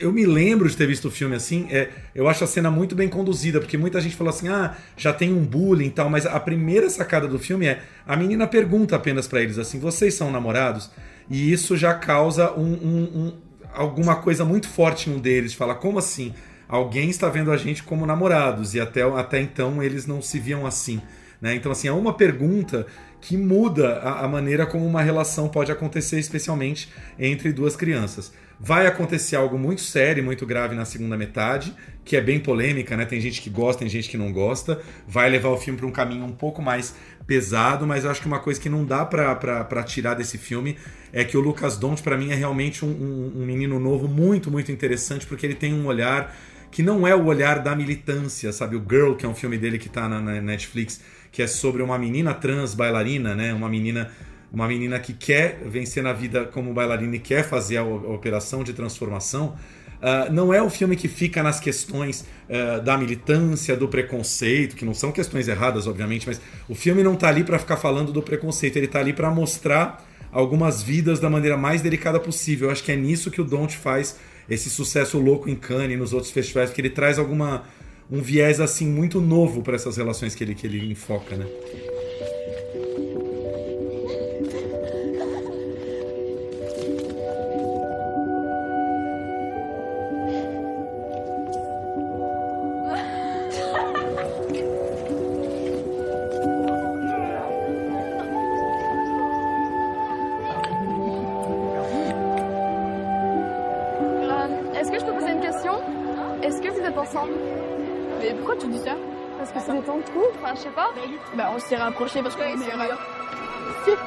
Eu me lembro de ter visto o filme assim. É, eu acho a cena muito bem conduzida, porque muita gente falou assim: ah, já tem um bullying e tal. Mas a primeira sacada do filme é: a menina pergunta apenas para eles assim: vocês são namorados? E isso já causa um, um, um, alguma coisa muito forte em um deles. Fala, como assim? Alguém está vendo a gente como namorados. E até, até então eles não se viam assim. Né? Então, assim, é uma pergunta que muda a, a, maneira como uma relação pode acontecer, especialmente entre duas crianças. Vai acontecer algo muito sério, muito grave na segunda metade, que é bem polêmica, né? Tem gente que gosta, tem gente que não gosta. Vai levar o filme para um caminho um pouco mais pesado, mas eu acho que uma coisa que não dá para tirar desse filme é que o Lucas Dont, para mim, é realmente um, um, um menino novo muito, muito interessante, porque ele tem um olhar que não é o olhar da militância, sabe? O Girl, que é um filme dele que está na, na Netflix que é sobre uma menina trans bailarina, né? Uma menina uma menina que quer vencer na vida como bailarina e quer fazer a, a operação de transformação. Uh, não é o filme que fica nas questões uh, da militância, do preconceito, que não são questões erradas, obviamente, mas o filme não está ali para ficar falando do preconceito, ele está ali para mostrar algumas vidas da maneira mais delicada possível. Eu acho que é nisso que o Don't faz esse sucesso louco em Cannes e nos outros festivais, porque ele traz alguma um viés assim muito novo para essas relações que ele, que ele enfoca, né? Bah, on s'est rapproché parce qu'on est meilleur. Sûr,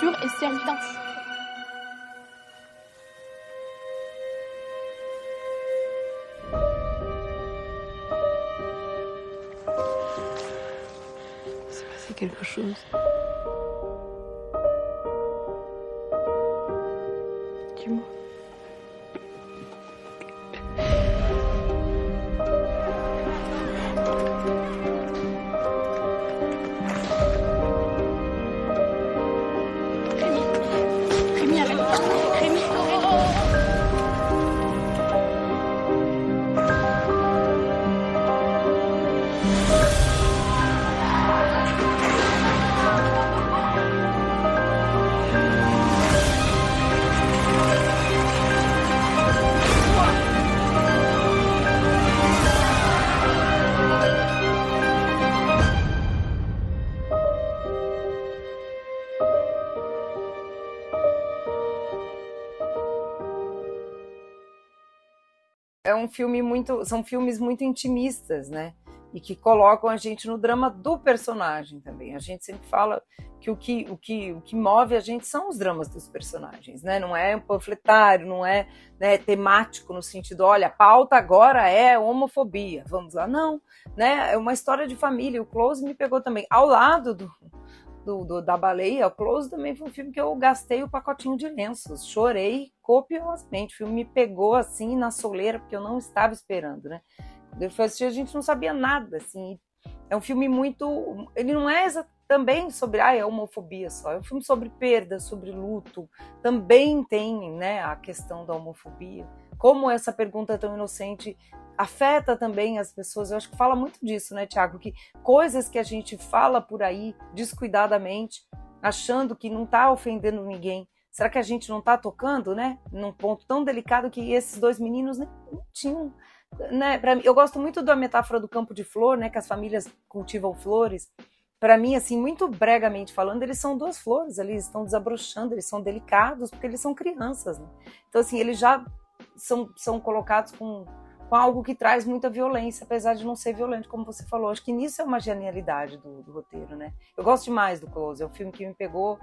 sûr et certain. C'est passé quelque chose. um filme muito. São filmes muito intimistas, né? e que colocam a gente no drama do personagem também. A gente sempre fala que o que, o que, o que move a gente são os dramas dos personagens, né? Não é um panfletário, não é né, temático no sentido, olha, a pauta agora é homofobia, vamos lá. Não, né? É uma história de família. O Close me pegou também. Ao lado do, do, do, da baleia, o Close também foi um filme que eu gastei o pacotinho de lenços, chorei copiosamente. O filme me pegou assim na soleira, porque eu não estava esperando, né? Eu fui assistir, a gente não sabia nada, assim. É um filme muito. Ele não é também sobre ah, é homofobia só, é um filme sobre perda, sobre luto. Também tem né, a questão da homofobia. Como essa pergunta tão inocente afeta também as pessoas. Eu acho que fala muito disso, né, Tiago? Que coisas que a gente fala por aí descuidadamente, achando que não está ofendendo ninguém. Será que a gente não está tocando, né? Num ponto tão delicado que esses dois meninos nem tinham né, mim, eu gosto muito da metáfora do campo de flor, né, que as famílias cultivam flores. Para mim, assim, muito bregamente falando, eles são duas flores, eles estão desabrochando, eles são delicados, porque eles são crianças. Né? Então, assim, eles já são, são colocados com, com algo que traz muita violência, apesar de não ser violento, como você falou. Acho que nisso é uma genialidade do, do roteiro, né? Eu gosto demais do Close, é um filme que me pegou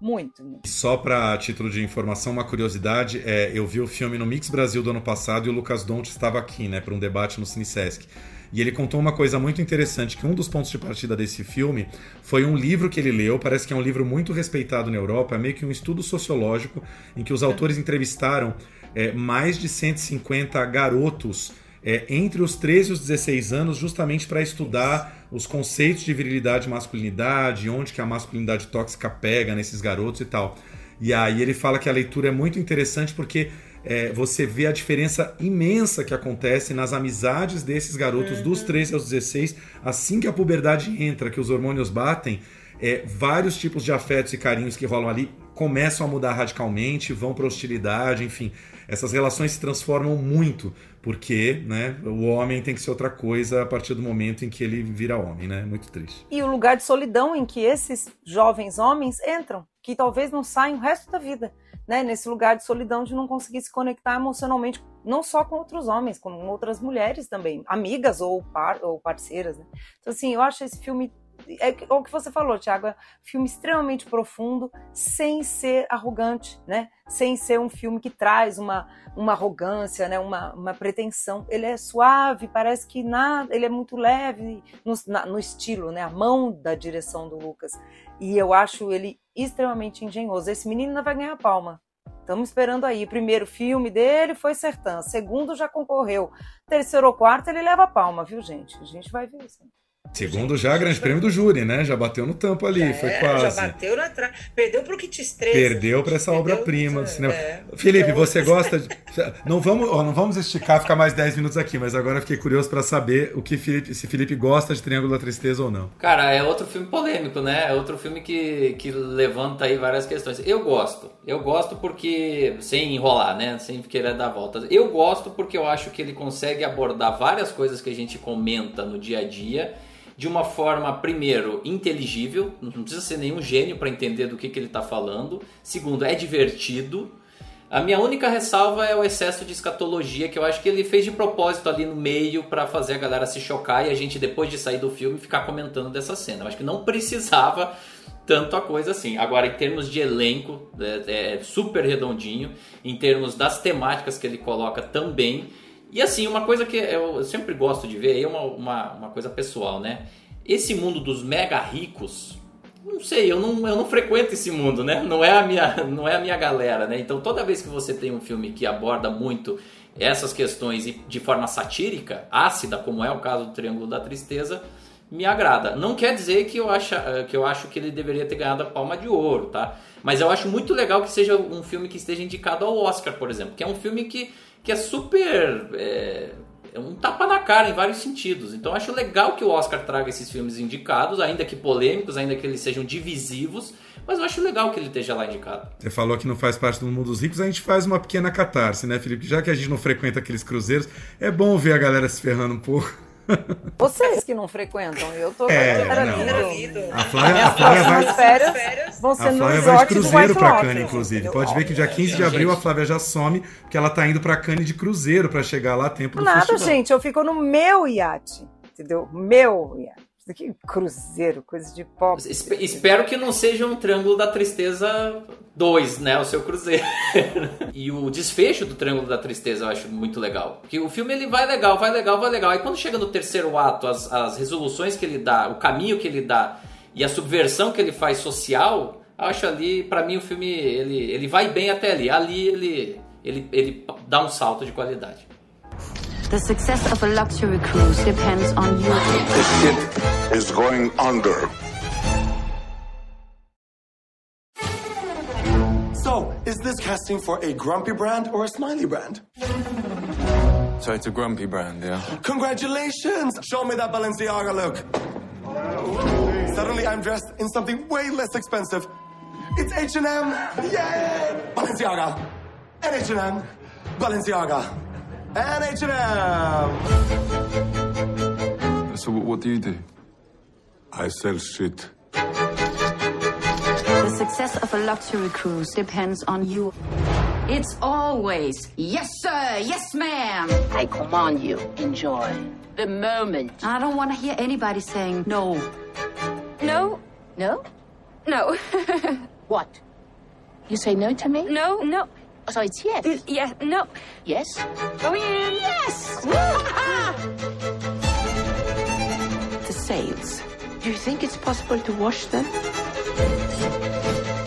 muito. Só para título de informação, uma curiosidade, é, eu vi o filme no Mix Brasil do ano passado e o Lucas Donte estava aqui, né, para um debate no CineSesc. E ele contou uma coisa muito interessante, que um dos pontos de partida desse filme foi um livro que ele leu, parece que é um livro muito respeitado na Europa, é meio que um estudo sociológico em que os autores entrevistaram é, mais de 150 garotos é, entre os 13 e os 16 anos, justamente para estudar os conceitos de virilidade e masculinidade, onde que a masculinidade tóxica pega nesses garotos e tal. E aí ele fala que a leitura é muito interessante porque é, você vê a diferença imensa que acontece nas amizades desses garotos uhum. dos 13 aos 16, assim que a puberdade entra, que os hormônios batem, é, vários tipos de afetos e carinhos que rolam ali começam a mudar radicalmente, vão para hostilidade, enfim. Essas relações se transformam muito porque né, o homem tem que ser outra coisa a partir do momento em que ele vira homem, né? Muito triste. E o lugar de solidão em que esses jovens homens entram, que talvez não saiam o resto da vida, né? Nesse lugar de solidão de não conseguir se conectar emocionalmente, não só com outros homens, com outras mulheres também, amigas ou, par, ou parceiras, né? Então, assim, eu acho esse filme é o que você falou, Thiago, é um filme extremamente profundo, sem ser arrogante, né? Sem ser um filme que traz uma, uma arrogância, né? Uma, uma pretensão. Ele é suave, parece que nada, ele é muito leve no, na, no estilo, né? A mão da direção do Lucas. E eu acho ele extremamente engenhoso. Esse menino ainda vai ganhar palma. Estamos esperando aí. Primeiro filme dele foi Sertã. Segundo já concorreu. Terceiro ou quarto ele leva palma, viu, gente? A gente vai ver isso. Segundo já, grande prêmio do júri, né? Já bateu no tampo ali, foi quase. Já bateu na tra... Perdeu pro que te estressa. Perdeu para essa obra-prima do cinema. É. Felipe, você gosta de... Não vamos, ó, não vamos esticar, ficar mais 10 minutos aqui, mas agora fiquei curioso para saber o que Felipe, se Felipe gosta de Triângulo da Tristeza ou não. Cara, é outro filme polêmico, né? É outro filme que, que levanta aí várias questões. Eu gosto. Eu gosto porque, sem enrolar, né? Sem querer dar voltas. Eu gosto porque eu acho que ele consegue abordar várias coisas que a gente comenta no dia a dia de uma forma, primeiro, inteligível, não precisa ser nenhum gênio para entender do que, que ele está falando. Segundo, é divertido. A minha única ressalva é o excesso de escatologia, que eu acho que ele fez de propósito ali no meio para fazer a galera se chocar e a gente, depois de sair do filme, ficar comentando dessa cena. Eu acho que não precisava tanto a coisa assim. Agora, em termos de elenco, é, é super redondinho. Em termos das temáticas que ele coloca também. E assim, uma coisa que eu sempre gosto de ver, é uma, uma, uma coisa pessoal, né? Esse mundo dos mega ricos, não sei, eu não, eu não frequento esse mundo, né? Não é, a minha, não é a minha galera, né? Então toda vez que você tem um filme que aborda muito essas questões de forma satírica, ácida, como é o caso do Triângulo da Tristeza, me agrada. Não quer dizer que eu, acho, que eu acho que ele deveria ter ganhado a palma de ouro, tá? Mas eu acho muito legal que seja um filme que esteja indicado ao Oscar, por exemplo, que é um filme que que é super. É, é um tapa na cara em vários sentidos. Então acho legal que o Oscar traga esses filmes indicados, ainda que polêmicos, ainda que eles sejam divisivos, mas eu acho legal que ele esteja lá indicado. Você falou que não faz parte do mundo dos ricos, a gente faz uma pequena catarse, né, Felipe? Já que a gente não frequenta aqueles cruzeiros, é bom ver a galera se ferrando um pouco. Vocês que não frequentam, eu tô é, não. A Flávia, a Flávia vai. Férias vão ser a Flávia vai de cruzeiro pra Cannes, inclusive. Pode ver que dia 15 de abril a Flávia já some, porque ela tá indo pra Cannes de cruzeiro pra chegar lá a tempo do Nada, festival. gente, eu fico no meu iate. entendeu? Meu, yeah. Aqui é cruzeiro, coisa de pobre. Espe- Espero que não seja um Triângulo da Tristeza 2, né? O seu cruzeiro. e o desfecho do Triângulo da Tristeza eu acho muito legal. Porque o filme ele vai legal, vai legal, vai legal. Aí quando chega no terceiro ato, as, as resoluções que ele dá, o caminho que ele dá e a subversão que ele faz social, acho ali, pra mim o filme ele, ele vai bem até ali. Ali ele, ele, ele dá um salto de qualidade. The success of a luxury cruise depends on you. The ship is going under. So, is this casting for a grumpy brand or a smiley brand? So it's a grumpy brand, yeah? Congratulations! Show me that Balenciaga look. Suddenly I'm dressed in something way less expensive. It's H&M! Yay! Balenciaga! And H&M! Balenciaga! And H&M! So what, what do you do? I sell shit. The success of a luxury cruise depends on you. It's always yes, sir, yes, ma'am. I command you. Enjoy the moment. I don't want to hear anybody saying no. No. No? No. What? You say no to me? no, no. So it's yes. Yeah, no. Yes? Go in. Yes! the sails. Do you think it's possible to wash them?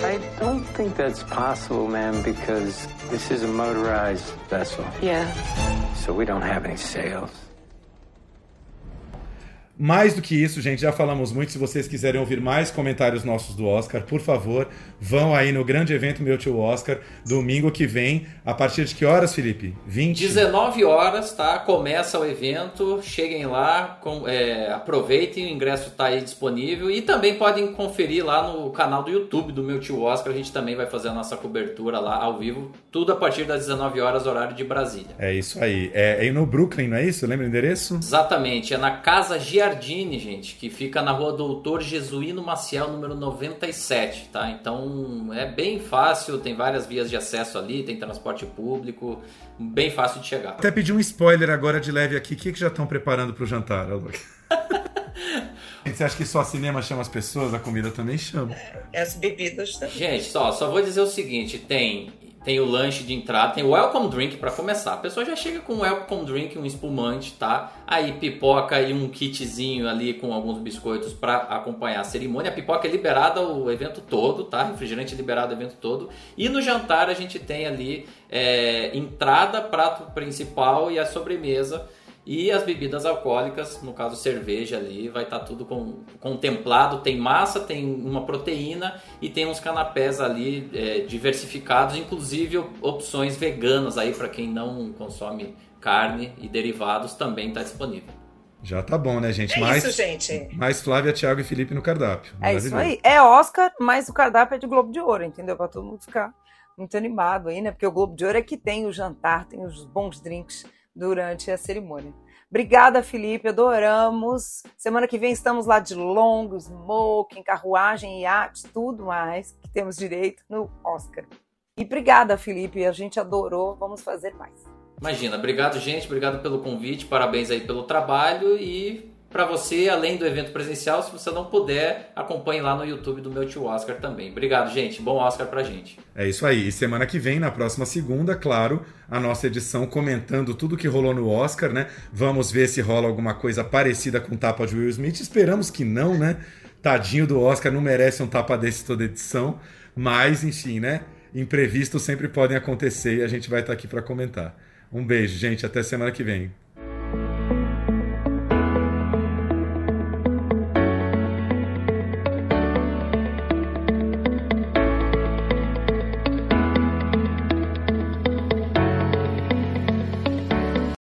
I don't think that's possible, ma'am, because this is a motorized vessel. Yeah. So we don't have any sails. Mais do que isso, gente, já falamos muito. Se vocês quiserem ouvir mais comentários nossos do Oscar, por favor, vão aí no grande evento Meu Tio Oscar, domingo que vem. A partir de que horas, Felipe? 20? 19 horas, tá? Começa o evento. Cheguem lá, com- é, aproveitem, o ingresso tá aí disponível. E também podem conferir lá no canal do YouTube do meu tio Oscar. A gente também vai fazer a nossa cobertura lá ao vivo. Tudo a partir das 19 horas, horário de Brasília. É isso aí. É, é no Brooklyn, não é isso? Lembra o endereço? Exatamente, é na Casa Giardini, gente, que fica na rua Doutor Jesuíno Maciel, número 97, tá? Então é bem fácil, tem várias vias de acesso ali, tem transporte público, bem fácil de chegar. Até pedi um spoiler agora de leve aqui. O que, que já estão preparando pro jantar, Alok? Você acha que só cinema chama as pessoas? A comida também chama. As bebidas também. Gente, só, só vou dizer o seguinte: tem, tem o lanche de entrada, tem o welcome drink pra começar. A pessoa já chega com um welcome drink, um espumante, tá? Aí pipoca e um kitzinho ali com alguns biscoitos pra acompanhar a cerimônia. A pipoca é liberada o evento todo, tá? Refrigerante é liberado o evento todo. E no jantar a gente tem ali é, entrada, prato principal e a sobremesa. E as bebidas alcoólicas, no caso cerveja ali, vai estar tudo com- contemplado. Tem massa, tem uma proteína e tem uns canapés ali é, diversificados, inclusive op- opções veganas aí para quem não consome carne e derivados também está disponível. Já tá bom, né, gente? É mais, isso, gente. Mais Flávia, Thiago e Felipe no cardápio. É isso aí. É Oscar, mas o cardápio é de Globo de Ouro, entendeu? Pra todo mundo ficar muito animado aí, né? Porque o Globo de Ouro é que tem o jantar, tem os bons drinks durante a cerimônia. Obrigada, Felipe, adoramos. Semana que vem estamos lá de longo, smoking, carruagem, iate, tudo mais que temos direito no Oscar. E obrigada, Felipe, a gente adorou, vamos fazer mais. Imagina, obrigado gente, obrigado pelo convite, parabéns aí pelo trabalho e para você, além do evento presencial, se você não puder, acompanhe lá no YouTube do meu tio Oscar também. Obrigado, gente. Bom Oscar pra gente. É isso aí. E semana que vem, na próxima segunda, claro, a nossa edição comentando tudo que rolou no Oscar, né? Vamos ver se rola alguma coisa parecida com o tapa de Will Smith. Esperamos que não, né? Tadinho do Oscar, não merece um tapa desse toda edição. Mas, enfim, né? Imprevistos sempre podem acontecer e a gente vai estar aqui para comentar. Um beijo, gente. Até semana que vem.